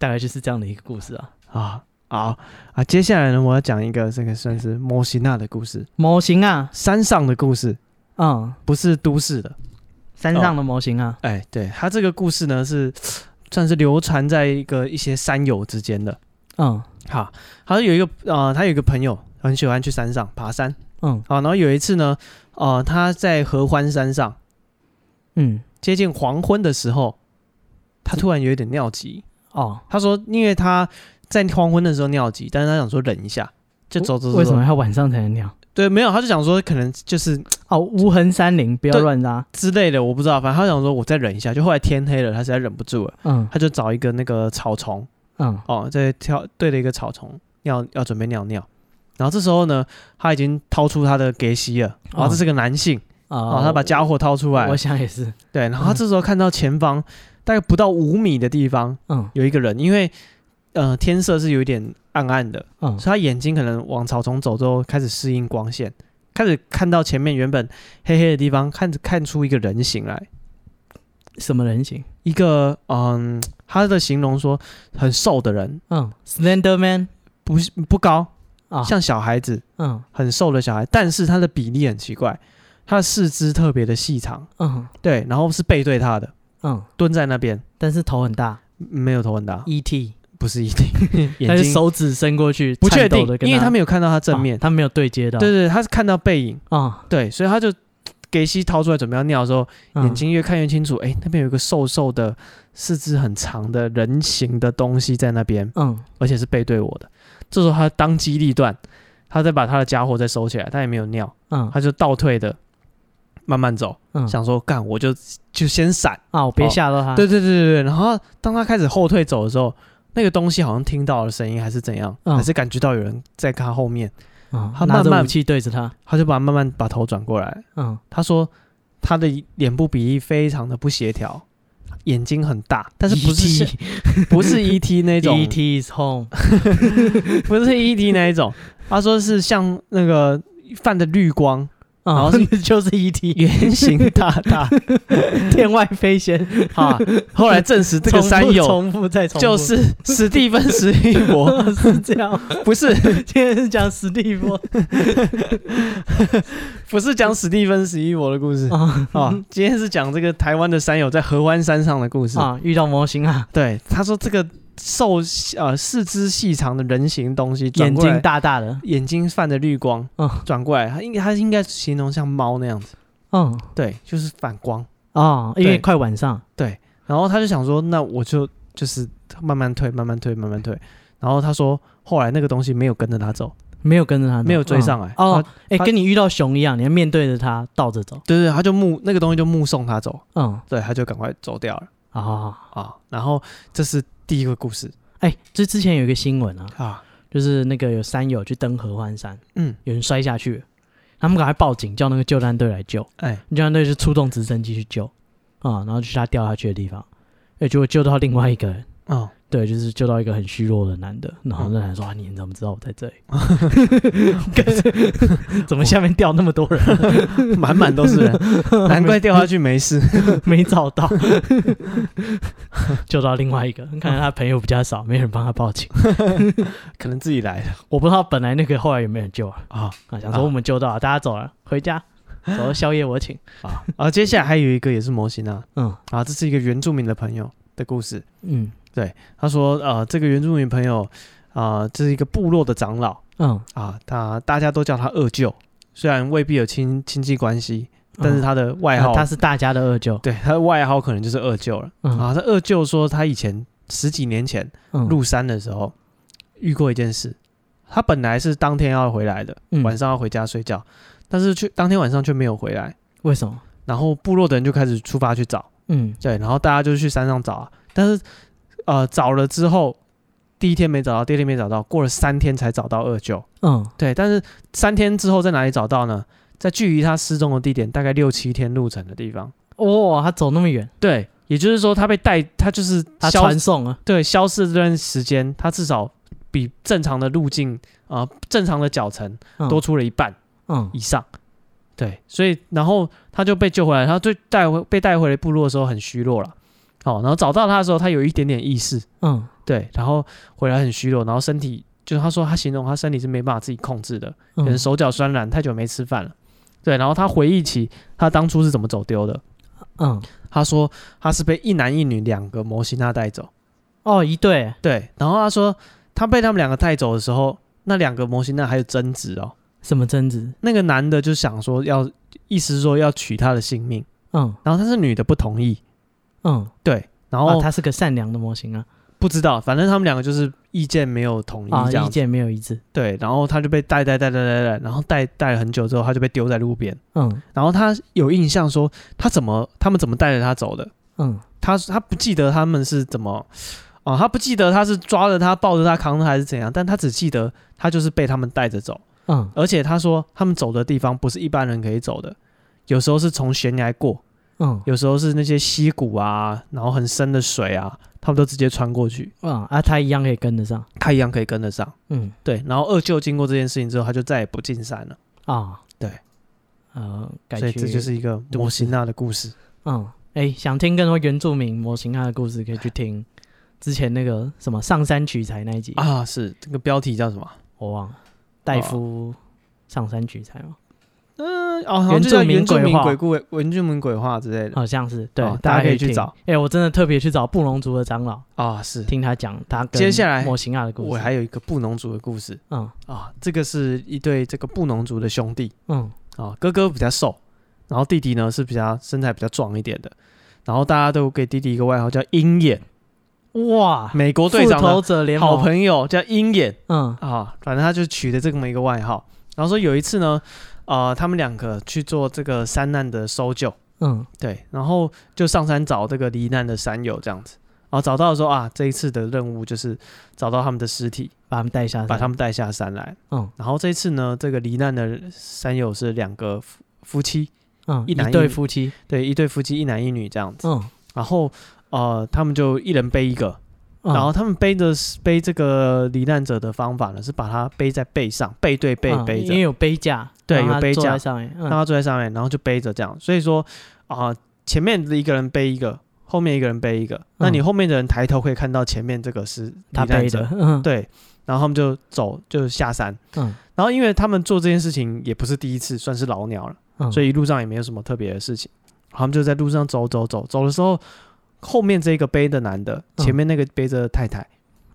大概就是这样的一个故事啊。啊好。啊！接下来呢，我要讲一个这个算是模型啊的故事，模型啊，山上的故事，嗯，不是都市的，山上的模型啊，哎，对他这个故事呢是。算是流传在一个一些山友之间的，嗯，好，好像有一个呃，他有一个朋友很喜欢去山上爬山，嗯，好，然后有一次呢，呃，他在合欢山上，嗯，接近黄昏的时候，他突然有一点尿急，哦，他说，因为他在黄昏的时候尿急，但是他想说忍一下，就走走走，为什么要晚上才能尿？对，没有，他就想说可能就是哦，无痕山林不要乱拉。之类的，我不知道，反正他想说我再忍一下，就后来天黑了，他实在忍不住了，嗯，他就找一个那个草丛，嗯，哦，在跳对了一个草丛，要要准备尿尿，然后这时候呢，他已经掏出他的给息了，哦，然后这是个男性，哦，他把家伙掏出来，我想也是，对，然后他这时候看到前方大概不到五米的地方，嗯，有一个人，因为。呃，天色是有一点暗暗的，嗯，所以他眼睛可能往草丛走之后，开始适应光线，开始看到前面原本黑黑的地方，看着看出一个人形来。什么人形？一个嗯，他的形容说很瘦的人，嗯，Slender Man，不不高啊，像小孩子，嗯，很瘦的小孩，但是他的比例很奇怪，他的四肢特别的细长，嗯，对，然后是背对他的，嗯，蹲在那边，但是头很大，没有头很大，E.T. 不是一定，但是手指伸过去，不确定，因为他没有看到他正面，他没有对接到。对对，他是看到背影。啊，对，所以他就给西掏出来准备要尿的时候，眼睛越看越清楚，哎，那边有一个瘦瘦的、四肢很长的人形的东西在那边，嗯，而且是背对我的。这时候他当机立断，他再把他的家伙再收起来，他也没有尿，嗯，他就倒退的慢慢走，想说干我就就先闪。啊，我别吓到他。对对对对对，然后当他开始后退走的时候。那个东西好像听到了声音，还是怎样？嗯、还是感觉到有人在他后面？嗯、他拿着武器对着他，他就把慢慢把头转过来。嗯，他说他的脸部比例非常的不协调，眼睛很大，但是不是 ET 不是 ET 那种？ET is home，[LAUGHS] 不是 ET 那一种。他说是像那个泛的绿光。然后是就是 E.T. 圆 [LAUGHS] 形大大 [LAUGHS] 天外飞仙啊！后来证实这个山友 [LAUGHS] 重复再重复，就是史蒂芬史蒂博是这样，不是？今天是讲史蒂芬，不是讲史蒂芬史蒂博的故事啊！今天是讲这个台湾的山友在合欢山上的故事啊！遇到模型啊！对，他说这个。瘦呃四肢细长的人形东西，眼睛大大的，眼睛泛着绿光，嗯，转过来，它应该它应该形容像猫那样子，嗯，对，就是反光啊，因为快晚上，对，然后他就想说，那我就就是慢慢退，慢慢退，慢慢退。然后他说，后来那个东西没有跟着他走，没有跟着他，没有追上来。哦，哎，跟你遇到熊一样，你要面对着他倒着走。对对，他就目那个东西就目送他走。嗯，对，他就赶快走掉了。啊啊！然后这是第一个故事。哎，这之前有一个新闻啊，啊，就是那个有山友去登合欢山，嗯，有人摔下去，他们赶快报警，叫那个救难队来救。哎，救难队就出动直升机去救，啊，然后去他掉下去的地方，哎，结果救到另外一个人。哦。对，就是救到一个很虚弱的男的，然后那男的说：“你怎么知道我在这里？[LAUGHS] 怎么下面掉那么多人？[LAUGHS] 满满都是人，[LAUGHS] 难怪掉下去没事，没找到。救到另外一个，看来他朋友比较少，没人帮他报警，可能自己来的。我不知道本来那个后来有没有人救啊？啊，想说我们救到了，大家走了，回家，走了宵夜我请啊。啊，接下来还有一个也是模型啊，嗯，啊，这是一个原住民的朋友的故事，嗯。”对，他说，呃，这个原住民朋友，啊、呃，这是一个部落的长老，嗯，啊，他大家都叫他二舅，虽然未必有亲亲戚关系，但是他的外号，嗯啊、他是大家的二舅，对，他的外号可能就是二舅了。嗯、啊，他二舅说，他以前十几年前入山的时候、嗯、遇过一件事，他本来是当天要回来的，嗯、晚上要回家睡觉，但是却当天晚上却没有回来，为什么？然后部落的人就开始出发去找，嗯，对，然后大家就去山上找啊，但是。呃，找了之后，第一天没找到，第二天没找到，过了三天才找到二舅。嗯，对，但是三天之后在哪里找到呢？在距离他失踪的地点大概六七天路程的地方。哇，他走那么远？对，也就是说他被带，他就是他传送啊。对，消失这段时间，他至少比正常的路径啊、呃，正常的脚程多出了一半，嗯，以上。嗯、对，所以然后他就被救回来，他对带回被带回来部落的时候很虚弱了。哦，然后找到他的时候，他有一点点意识，嗯，对，然后回来很虚弱，然后身体就是他说他形容他身体是没办法自己控制的，可能手脚酸软，太久没吃饭了，对，然后他回忆起他当初是怎么走丢的，嗯，他说他是被一男一女两个摩西娜带走，哦，一对，对，然后他说他被他们两个带走的时候，那两个摩西娜还有争执哦，什么争执？那个男的就想说要，意思是说要取他的性命，嗯，然后他是女的不同意。嗯，对，然后、啊、他是个善良的模型啊，不知道，反正他们两个就是意见没有统一这样、啊，意见没有一致。对，然后他就被带带带带带带，然后带带了很久之后，他就被丢在路边。嗯，然后他有印象说他怎么他们怎么带着他走的。嗯，他他不记得他们是怎么，啊，他不记得他是抓着他抱着他扛着还是怎样，但他只记得他就是被他们带着走。嗯，而且他说他们走的地方不是一般人可以走的，有时候是从悬崖过。嗯，有时候是那些溪谷啊，然后很深的水啊，他们都直接穿过去。嗯，啊，他一样可以跟得上，他一样可以跟得上。嗯，对。然后二舅经过这件事情之后，他就再也不进山了。啊，对。呃，所以这就是一个摩西娜的故事。嗯，哎、欸，想听更多原住民摩西娜的故事，可以去听之前那个什么上山取材那一集啊。是这个标题叫什么？我忘了。戴夫上山取材吗？嗯，哦，原住民鬼话、鬼故、原住民鬼话之类的，好像是对，大家可以去找。哎，我真的特别去找布农族的长老啊，是。听他讲他接下来模型亚的故事。我还有一个布农族的故事，嗯。啊，这个是一对这个布农族的兄弟，嗯。啊，哥哥比较瘦，然后弟弟呢是比较身材比较壮一点的，然后大家都给弟弟一个外号叫鹰眼，哇，美国队长的好朋友叫鹰眼，嗯。啊，反正他就取的这么一个外号，然后说有一次呢。呃，他们两个去做这个山难的搜救，嗯，对，然后就上山找这个罹难的山友这样子，然后找到的时候啊，这一次的任务就是找到他们的尸体，把他们带下，把他们带下山来，嗯，然后这一次呢，这个罹难的山友是两个夫夫妻，嗯，一男一女，一对夫妻，对，一对夫妻，一男一女这样子，嗯，然后呃，他们就一人背一个。然后他们背着背这个罹难者的方法呢，是把他背在背上，背对背背着，因为有背架，对，有背架让他坐在上面，然后就背着这样。所以说啊，前面的一个人背一个，后面一个人背一个，那你后面的人抬头可以看到前面这个是他背着，对。然后他们就走，就下山。嗯。然后因为他们做这件事情也不是第一次，算是老鸟了，所以一路上也没有什么特别的事情。他们就在路上走走走，走的时候。后面这个背的男的，前面那个背着太太，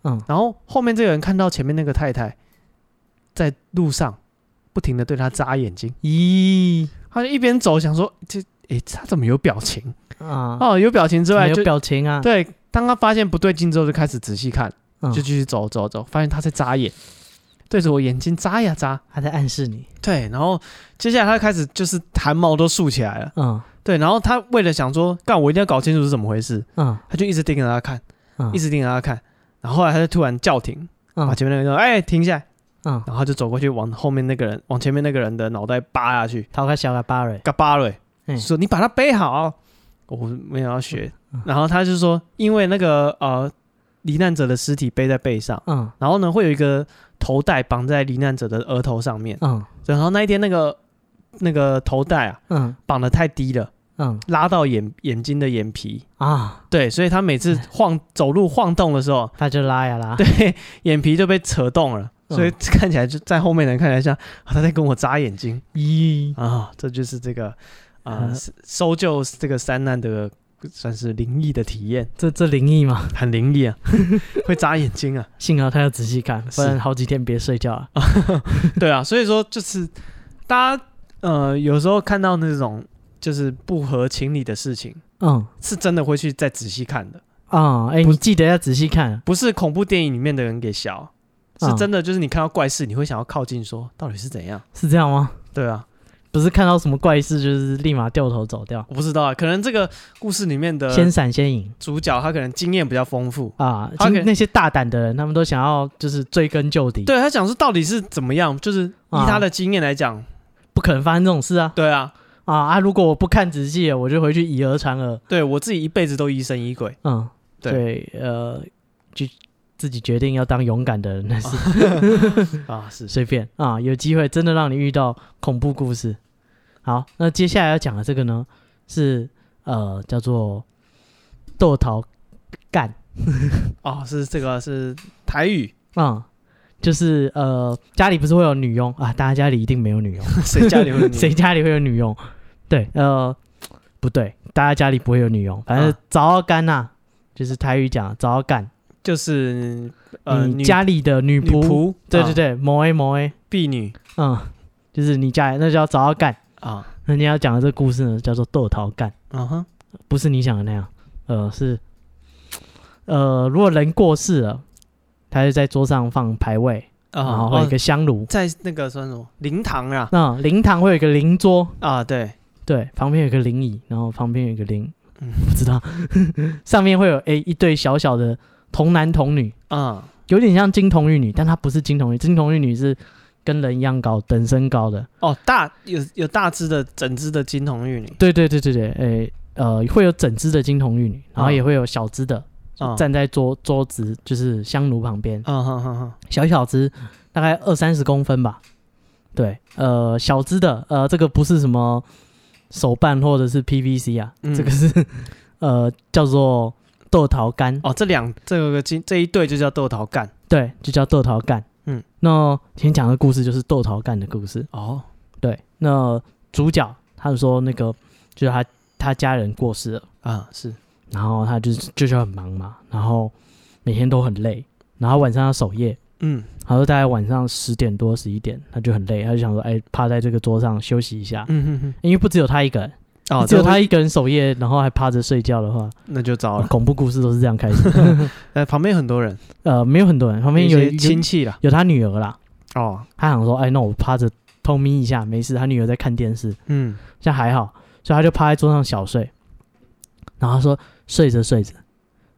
嗯，然后后面这个人看到前面那个太太在路上不停的对他眨眼睛，咦，他就一边走想说这诶，他怎么有表情啊？哦，有表情之外，有表情啊。对，当他发现不对劲之后，就开始仔细看，就继续走走走，发现他在眨眼，对着我眼睛眨呀眨，他在暗示你。对，然后接下来他开始就是汗毛都竖起来了。嗯，对，然后他为了想说，干我一定要搞清楚是怎么回事。嗯，他就一直盯着他看，一直盯着他看，然后后来他就突然叫停，把前面那个人说：“哎，停下来。”嗯，然后就走过去，往后面那个人，往前面那个人的脑袋扒下去，掏开小个巴瑞，嘎巴瑞，说你把它背好，我没有要学。然后他就说，因为那个呃，罹难者的尸体背在背上，嗯，然后呢会有一个头带绑在罹难者的额头上面，嗯，然后那一天那个那个头带啊，嗯，绑的太低了，嗯，拉到眼眼睛的眼皮。啊，对，所以他每次晃走路晃动的时候，他就拉呀拉，对，[LAUGHS] 眼皮就被扯动了。所以看起来就在后面的人看起来像他在跟我眨眼睛，咦啊，这就是这个啊搜救这个山难的算是灵异的体验。这这灵异吗？很灵异啊，[LAUGHS] 会眨眼睛啊。幸好他要仔细看，不然好几天别睡觉啊。[LAUGHS] 对啊，所以说就是大家呃有时候看到那种就是不合情理的事情，嗯，是真的会去再仔细看的啊。哎，你记得要仔细看，不是恐怖电影里面的人给笑。是真的，就是你看到怪事，你会想要靠近，说到底是怎样？是这样吗？对啊，不是看到什么怪事就是立马掉头走掉。我不知道啊，可能这个故事里面的先闪先赢主角他可能经验比较丰富啊，他那些大胆的人，他们都想要就是追根究底。对，他想说到底是怎么样，就是以他的经验来讲，不可能发生这种事啊。对啊，啊啊！如果我不看仔细，我就回去以讹传讹。对我自己一辈子都疑神疑鬼。嗯，对，呃，就。自己决定要当勇敢的人，那 [LAUGHS] 是啊，是随便啊。有机会真的让你遇到恐怖故事。好，那接下来要讲的这个呢，是呃叫做豆桃干 [LAUGHS] 哦，是这个是台语啊、嗯，就是呃家里不是会有女佣啊？大家家里一定没有女佣，[LAUGHS] 谁家里会谁家里会有女佣？对，呃不对，大家家里不会有女佣，反正早干呐，就是台语讲早干。就是呃，你家里的女仆，仆对对对，某 A 某 A 婢女，嗯，就是你家里那叫早要干啊。那你要讲的这个故事呢，叫做豆桃干，嗯哼，不是你想的那样，呃，是呃，如果人过世了，他就在桌上放牌位，啊，然后会有一个香炉，在那个算什么灵堂啊？嗯，灵堂会有一个灵桌啊，对对，旁边有个灵椅，然后旁边有一个灵，嗯，不知道，[LAUGHS] 上面会有诶一对小小的。童男童女。嗯，有点像金童玉女，但它不是金童玉女，金童玉女是跟人一样高，等身高的。哦。大有有大只的整只的金童玉女，对对对对对，诶呃会有整只的金童玉女，然后也会有小只的，站在桌桌子就是香炉旁边，嗯哼哼哼，小小只大概二三十公分吧，对，呃小只的，呃这个不是什么手办或者是 PVC 啊，这个是呃叫做。豆桃干。哦，这两这个这一对就叫豆桃干，对，就叫豆桃干。嗯，那今天讲的故事就是豆桃干的故事。哦。对，那主角他就说那个就是他他家人过世了。啊，是，然后他就是就是很忙嘛，然后每天都很累，然后晚上要守夜，嗯，然后大概晚上十点多十一点，他就很累，他就想说，哎，趴在这个桌上休息一下，嗯哼哼，因为不只有他一个人。哦，[LAUGHS] 只有他一个人守夜，然后还趴着睡觉的话，那就糟了。恐怖故事都是这样开始。呃，[LAUGHS] 旁边很多人，呃，没有很多人，旁边有亲戚啦，有他女儿啦。哦，他想说，哎，那我趴着偷眯一下，没事。他女儿在看电视，嗯，这还好，所以他就趴在桌上小睡。然后他说，睡着睡着，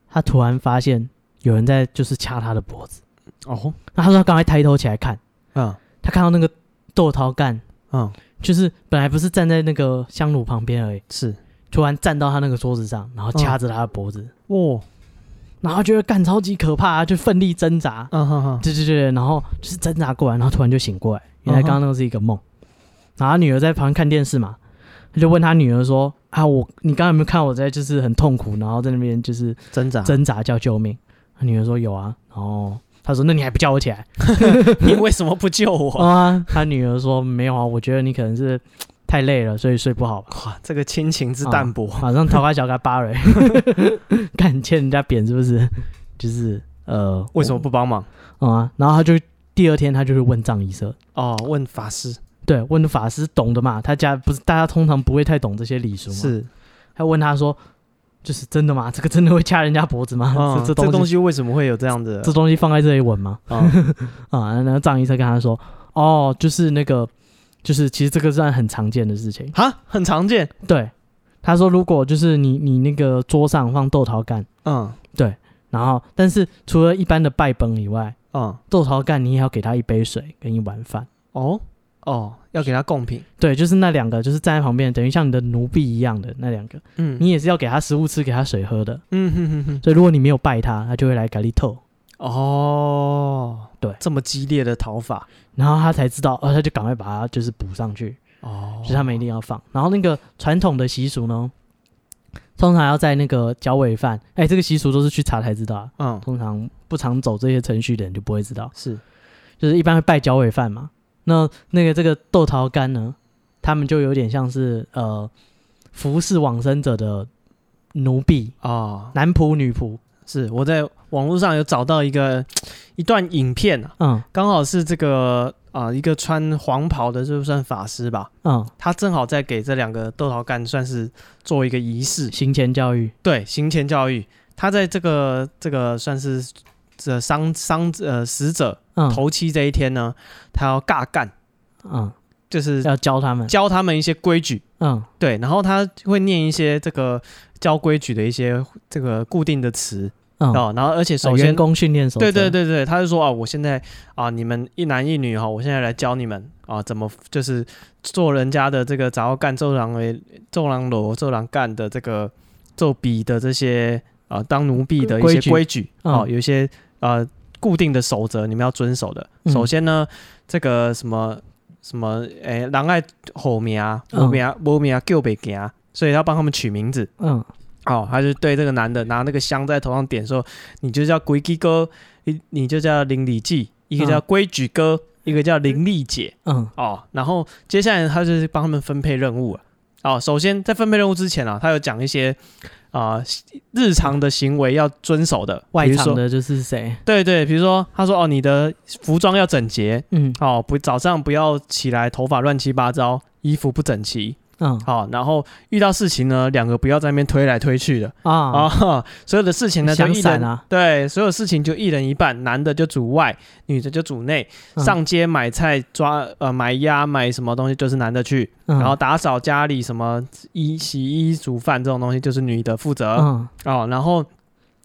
他突然发现有人在就是掐他的脖子。哦，那他说他刚才抬头起来看，嗯，他看到那个豆桃干，嗯。就是本来不是站在那个香炉旁边而已，是。突然站到他那个桌子上，然后掐着他的脖子，哦，然后觉得干超级可怕，就奋力挣扎，嗯哼哼，对对对，然后就是挣扎过来，然后突然就醒过来，原来刚刚那个是一个梦，然后他女儿在旁边看电视嘛，他就问他女儿说啊，我你刚刚有没有看我在就是很痛苦，然后在那边就是挣扎。挣扎叫救命？他女儿说有啊，然后。他说：“那你还不叫我起来？[LAUGHS] 你为什么不救我啊？”他女儿说：“没有啊，我觉得你可能是太累了，所以睡不好。”哇，这个亲情之淡薄，马上桃花小嘎巴瑞，[LAUGHS] 敢欠人家扁是不是？就是呃，为什么不帮忙啊？然后他就第二天他就去问藏医社哦，问法师，对，问法师懂的嘛？他家不是大家通常不会太懂这些礼俗嘛？是，他问他说，就是真的吗？这个真的会掐人家脖子吗？嗯、这这东西为什么会有这样子？这东西放在这里稳吗？啊、嗯 [LAUGHS] 嗯，然后藏医生跟他说，哦，就是那个，就是其实这个算很常见的事情啊，很常见。对，他说如果就是你你那个桌上放豆桃干，嗯，对，然后但是除了一般的拜崩以外。嗯，豆桃干你也要给他一杯水跟一碗饭哦哦，要给他贡品。对，就是那两个，就是站在旁边，等于像你的奴婢一样的那两个。嗯，你也是要给他食物吃，给他水喝的。嗯哼哼哼。所以如果你没有拜他，他就会来咖喱透。哦，对，这么激烈的讨法，然后他才知道，哦，他就赶快把它就是补上去。哦，就是他们一定要放。然后那个传统的习俗呢？通常要在那个脚尾饭，哎、欸，这个习俗都是去查才知道。嗯，通常不常走这些程序的人就不会知道。是，就是一般会拜脚尾饭嘛。那那个这个豆桃干呢，他们就有点像是呃服侍往生者的奴婢啊，哦、男仆女仆。是，我在网络上有找到一个 [TSK] 一段影片啊，嗯，刚好是这个。啊、呃，一个穿黄袍的，就算法师吧。嗯，他正好在给这两个豆桃干，算是做一个仪式，行前教育。对，行前教育。他在这个这个算是这伤伤呃死者头七这一天呢，嗯、他要尬干。嗯，就是要教他们。教他们一些规矩。嗯，对，然后他会念一些这个教规矩的一些这个固定的词。哦，然后而且首先，员工训练手，对对对对，他就说啊，我现在啊，你们一男一女哈，我现在来教你们啊，怎么就是做人家的这个杂要干，做狼为做狼罗，做狼干的这个做比的这些啊，当奴婢的一些规矩。啊，有一些呃固定的守则，你们要遵守的。首先呢，这个什么什么，哎，狼爱吼名啊，无名无名叫别行，所以要帮他们取名字。嗯。哦，他就对这个男的拿那个香在头上点说：“你就叫规矩哥，你你就叫林里记，一个叫规矩哥，一个叫林丽姐。”嗯，哦，然后接下来他就是帮他们分配任务了。哦，首先在分配任务之前啊，他有讲一些啊、呃、日常的行为要遵守的，外场的就是谁？对对，比如说他说：“哦，你的服装要整洁，嗯，哦不早上不要起来头发乱七八糟，衣服不整齐。”嗯，好，然后遇到事情呢，两个不要在那边推来推去的啊啊！所有的事情呢，就一人啊，对，所有事情就一人一半，男的就主外，女的就主内。上街买菜、抓呃买鸭、买什么东西，就是男的去。然后打扫家里什么衣洗衣煮饭这种东西，就是女的负责。嗯，哦，然后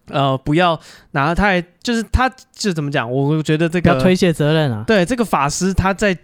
呃不要拿太，就是他就怎么讲？我觉得这个要推卸责任啊。对，这个法师他在。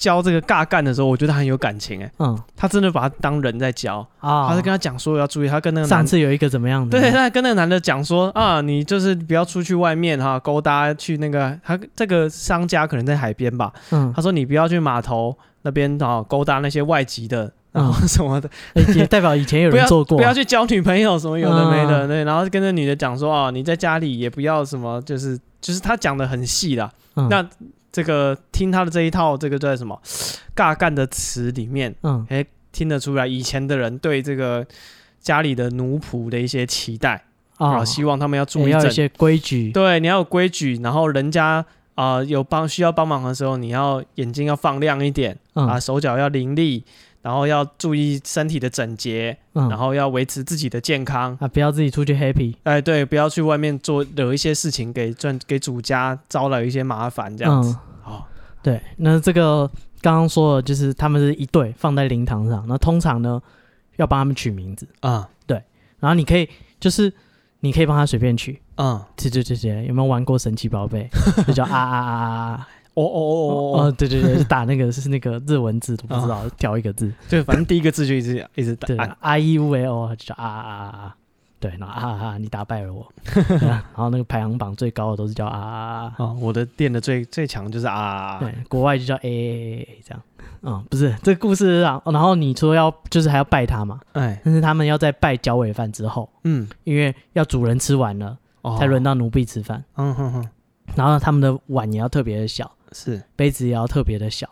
教这个尬干的时候，我觉得很有感情哎，嗯，他真的把他当人在教。啊，他是跟他讲说要注意，他跟那个上次有一个怎么样的？对，他跟那个男的讲说啊，你就是不要出去外面哈，勾搭去那个他这个商家可能在海边吧，嗯，他说你不要去码头那边啊勾搭那些外籍的，然后什么的，也代表以前有人做过，不要去交女朋友什么有的没的，对，然后跟那女的讲说啊，你在家里也不要什么，就是就是他讲的很细的，那。这个听他的这一套，这个叫什么？尬干的词里面，嗯，哎，听得出来以前的人对这个家里的奴仆的一些期待啊，希望他们要注意一些规矩，对，你要有规矩，然后人家啊、呃、有帮需要帮忙的时候，你要眼睛要放亮一点，啊，手脚要伶俐。然后要注意身体的整洁，嗯、然后要维持自己的健康。啊，不要自己出去 happy，哎，对，不要去外面做惹一些事情给赚给主家招来一些麻烦这样子。哦、对，那这个刚刚说的就是他们是一对放在灵堂上，那通常呢要帮他们取名字。啊，嗯、对，然后你可以就是你可以帮他随便取，嗯，这这这些有没有玩过神奇宝贝？就叫啊啊啊啊啊。哦哦哦哦，对对对，打那个是那个日文字都不知道，挑一个字，就，反正第一个字就一直一直打。对，I U A O 就叫啊啊啊啊，对，然后啊啊，你打败了我，[LAUGHS] 然后那个排行榜最高的都是叫啊啊啊，我的店的最最强就是啊，对，国外就叫 A A A 这样，嗯，不是这个故事啊，然后你说要就是还要拜他嘛，哎，但是他们要在拜脚尾饭之后，嗯，因为要主人吃完了，才轮到奴婢吃饭，嗯哼哼，然后他们的碗也要特别的小。是。杯子也要特别的小，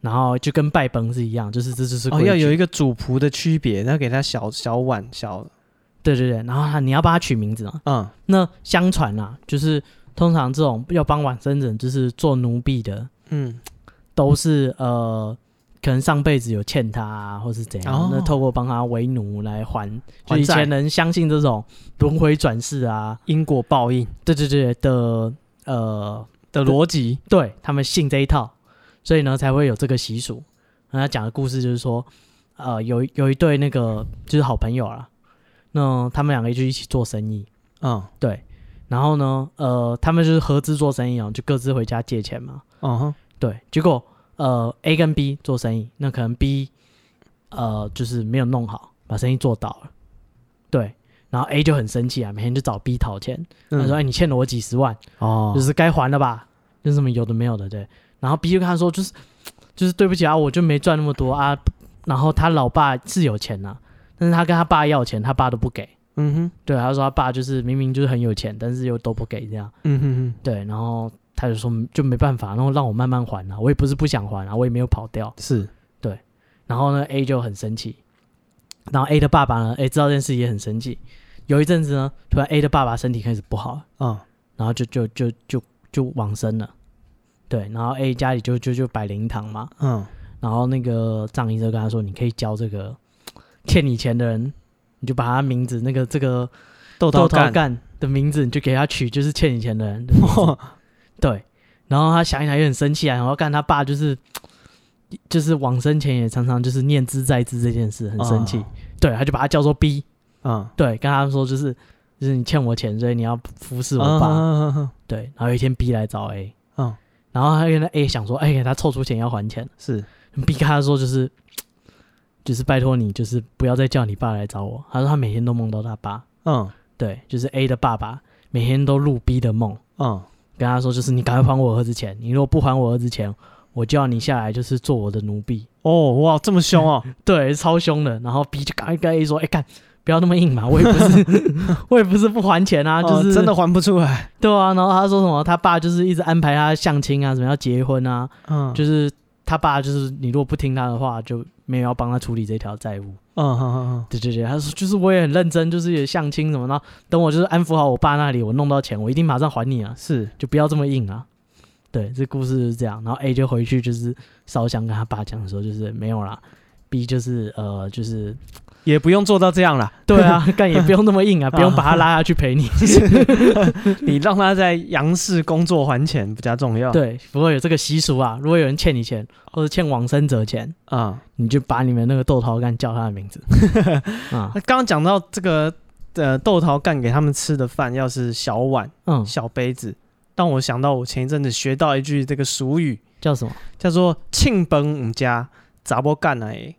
然后就跟拜崩是一样，就是这就是哦，要有一个主仆的区别，要给他小小碗小，对对对，然后你要帮他取名字嘛，嗯，那相传啊，就是通常这种要帮往生人就是做奴婢的，嗯，都是呃，可能上辈子有欠他啊，或是怎样，哦、那透过帮他为奴来还。就以前人相信这种轮回转世啊，因果报应，对对对的呃的逻辑，对他们信这一套，所以呢才会有这个习俗。那他讲的故事就是说，呃，有有一对那个就是好朋友啦，那他们两个就一起做生意，嗯，对。然后呢，呃，他们就是合资做生意哦，就各自回家借钱嘛。嗯哼，对。结果，呃，A 跟 B 做生意，那可能 B，呃，就是没有弄好，把生意做倒了。对。然后 A 就很生气啊，每天就找 B 讨钱。他说：“哎，你欠了我几十万，哦，就是该还了吧？就什么有的没有的，对。”然后 B 就跟他说：“就是，就是对不起啊，我就没赚那么多啊。”然后他老爸是有钱呐，但是他跟他爸要钱，他爸都不给。嗯哼，对，他说他爸就是明明就是很有钱，但是又都不给这样。嗯哼哼，对，然后他就说就没办法，然后让我慢慢还啊，我也不是不想还啊，我也没有跑掉。是，对，然后呢，A 就很生气，然后 A 的爸爸呢，哎，知道这件事也很生气。有一阵子呢，突然 A 的爸爸身体开始不好，嗯，然后就就就就就往生了。对，然后 A 家里就就就摆灵堂嘛，嗯，然后那个藏医就跟他说，你可以教这个欠你钱的人。你就把他名字那个这个豆豆干的名字，你就给他取，就是欠你钱的人的。[LAUGHS] 对，然后他想一想也很生气啊，然后干他爸就是就是往生前也常常就是念兹在兹这件事很生气。对，他就把他叫做 B，嗯，对，跟他说就是就是你欠我钱，所以你要服侍我爸。对，然后有一天 B 来找 A，嗯，然后他跟他 A 想说，哎，给他凑出钱要还钱，是 B 跟他说就是。[TSK] 就是拜托你，就是不要再叫你爸来找我。他说他每天都梦到他爸。嗯，对，就是 A 的爸爸每天都入 B 的梦。嗯，跟他说就是你赶快还我儿子钱，你如果不还我儿子钱，我就要你下来就是做我的奴婢。哦，哇，这么凶哦？[LAUGHS] 对，超凶的。然后 B 就赶快跟 A 说，哎，干，不要那么硬嘛，我也不是，[LAUGHS] 我也不是不还钱啊，就是、哦、真的还不出来。对啊，然后他说什么，他爸就是一直安排他相亲啊，什么要结婚啊，嗯，就是他爸就是你如果不听他的话就。没有要帮他处理这条债务。嗯哼哼哼，对对对，他说就是我也很认真，就是也相亲什么的，等我就是安抚好我爸那里，我弄到钱，我一定马上还你啊。是，就不要这么硬啊。对，这故事是这样。然后 A 就回去就是烧香跟他爸讲说，就是没有啦。B 就是呃就是。也不用做到这样了，对啊，[LAUGHS] 干也不用那么硬啊，[LAUGHS] 不用把他拉下去陪你，[LAUGHS] 你让他在阳世工作还钱比较重要。对，不过有这个习俗啊，如果有人欠你钱或者欠往生者钱啊，你就把你们那个豆桃干叫他的名字啊。刚刚讲到这个呃豆桃干给他们吃的饭，要是小碗嗯小杯子，当我想到我前一阵子学到一句这个俗语，叫什么？叫做“庆崩五家杂波干来”，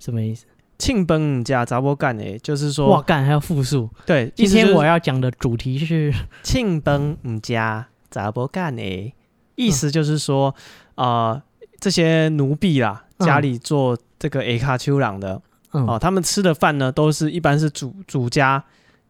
什么意思？庆崩加杂波干诶，就是说哇干还要复数。对，今天我要讲的主题是 [LAUGHS] 庆崩加杂波干诶，意思就是说啊、呃，这些奴婢啦，家里做这个 A 卡丘朗的、嗯、哦，他们吃的饭呢，都是一般是主主家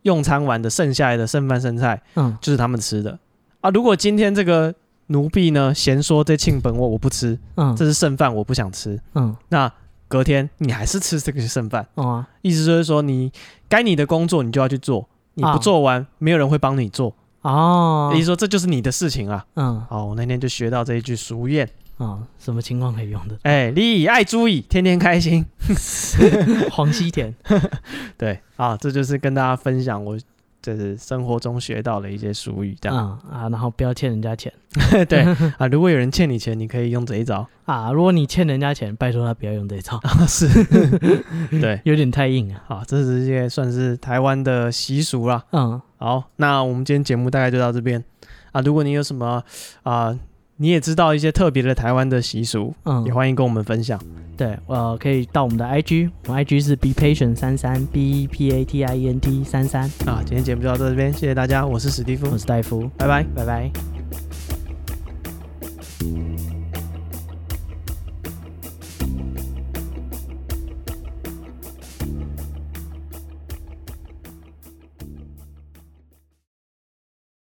用餐完的剩下来的剩饭剩菜，嗯，就是他们吃的啊。如果今天这个奴婢呢嫌说这庆本我我不吃，嗯，这是剩饭我不想吃，嗯，那。隔天你还是吃这个剩饭，哦啊、意思就是说你该你的工作你就要去做，你不做完、啊、没有人会帮你做哦。意思说这就是你的事情啊。嗯，好，我那天就学到这一句俗谚啊，什么情况可以用的？哎，你以爱猪以天天开心，[LAUGHS] 黄西田，[LAUGHS] 对啊，这就是跟大家分享我。这是生活中学到的一些俗语，这样啊、嗯、啊，然后不要欠人家钱，[LAUGHS] [LAUGHS] 对啊，如果有人欠你钱，你可以用这一招啊。如果你欠人家钱，拜托他不要用这一招，是，[LAUGHS] 对，有点太硬啊。好，这是一些算是台湾的习俗啦。嗯，好，那我们今天节目大概就到这边啊。如果你有什么啊。你也知道一些特别的台湾的习俗，嗯，也欢迎跟我们分享。对，呃，可以到我们的 IG，我们 IG 是 be patient 三三 b p a t i e n t 三三啊。今天节目就到这边，谢谢大家，我是史蒂夫，我是戴夫，拜拜，拜拜。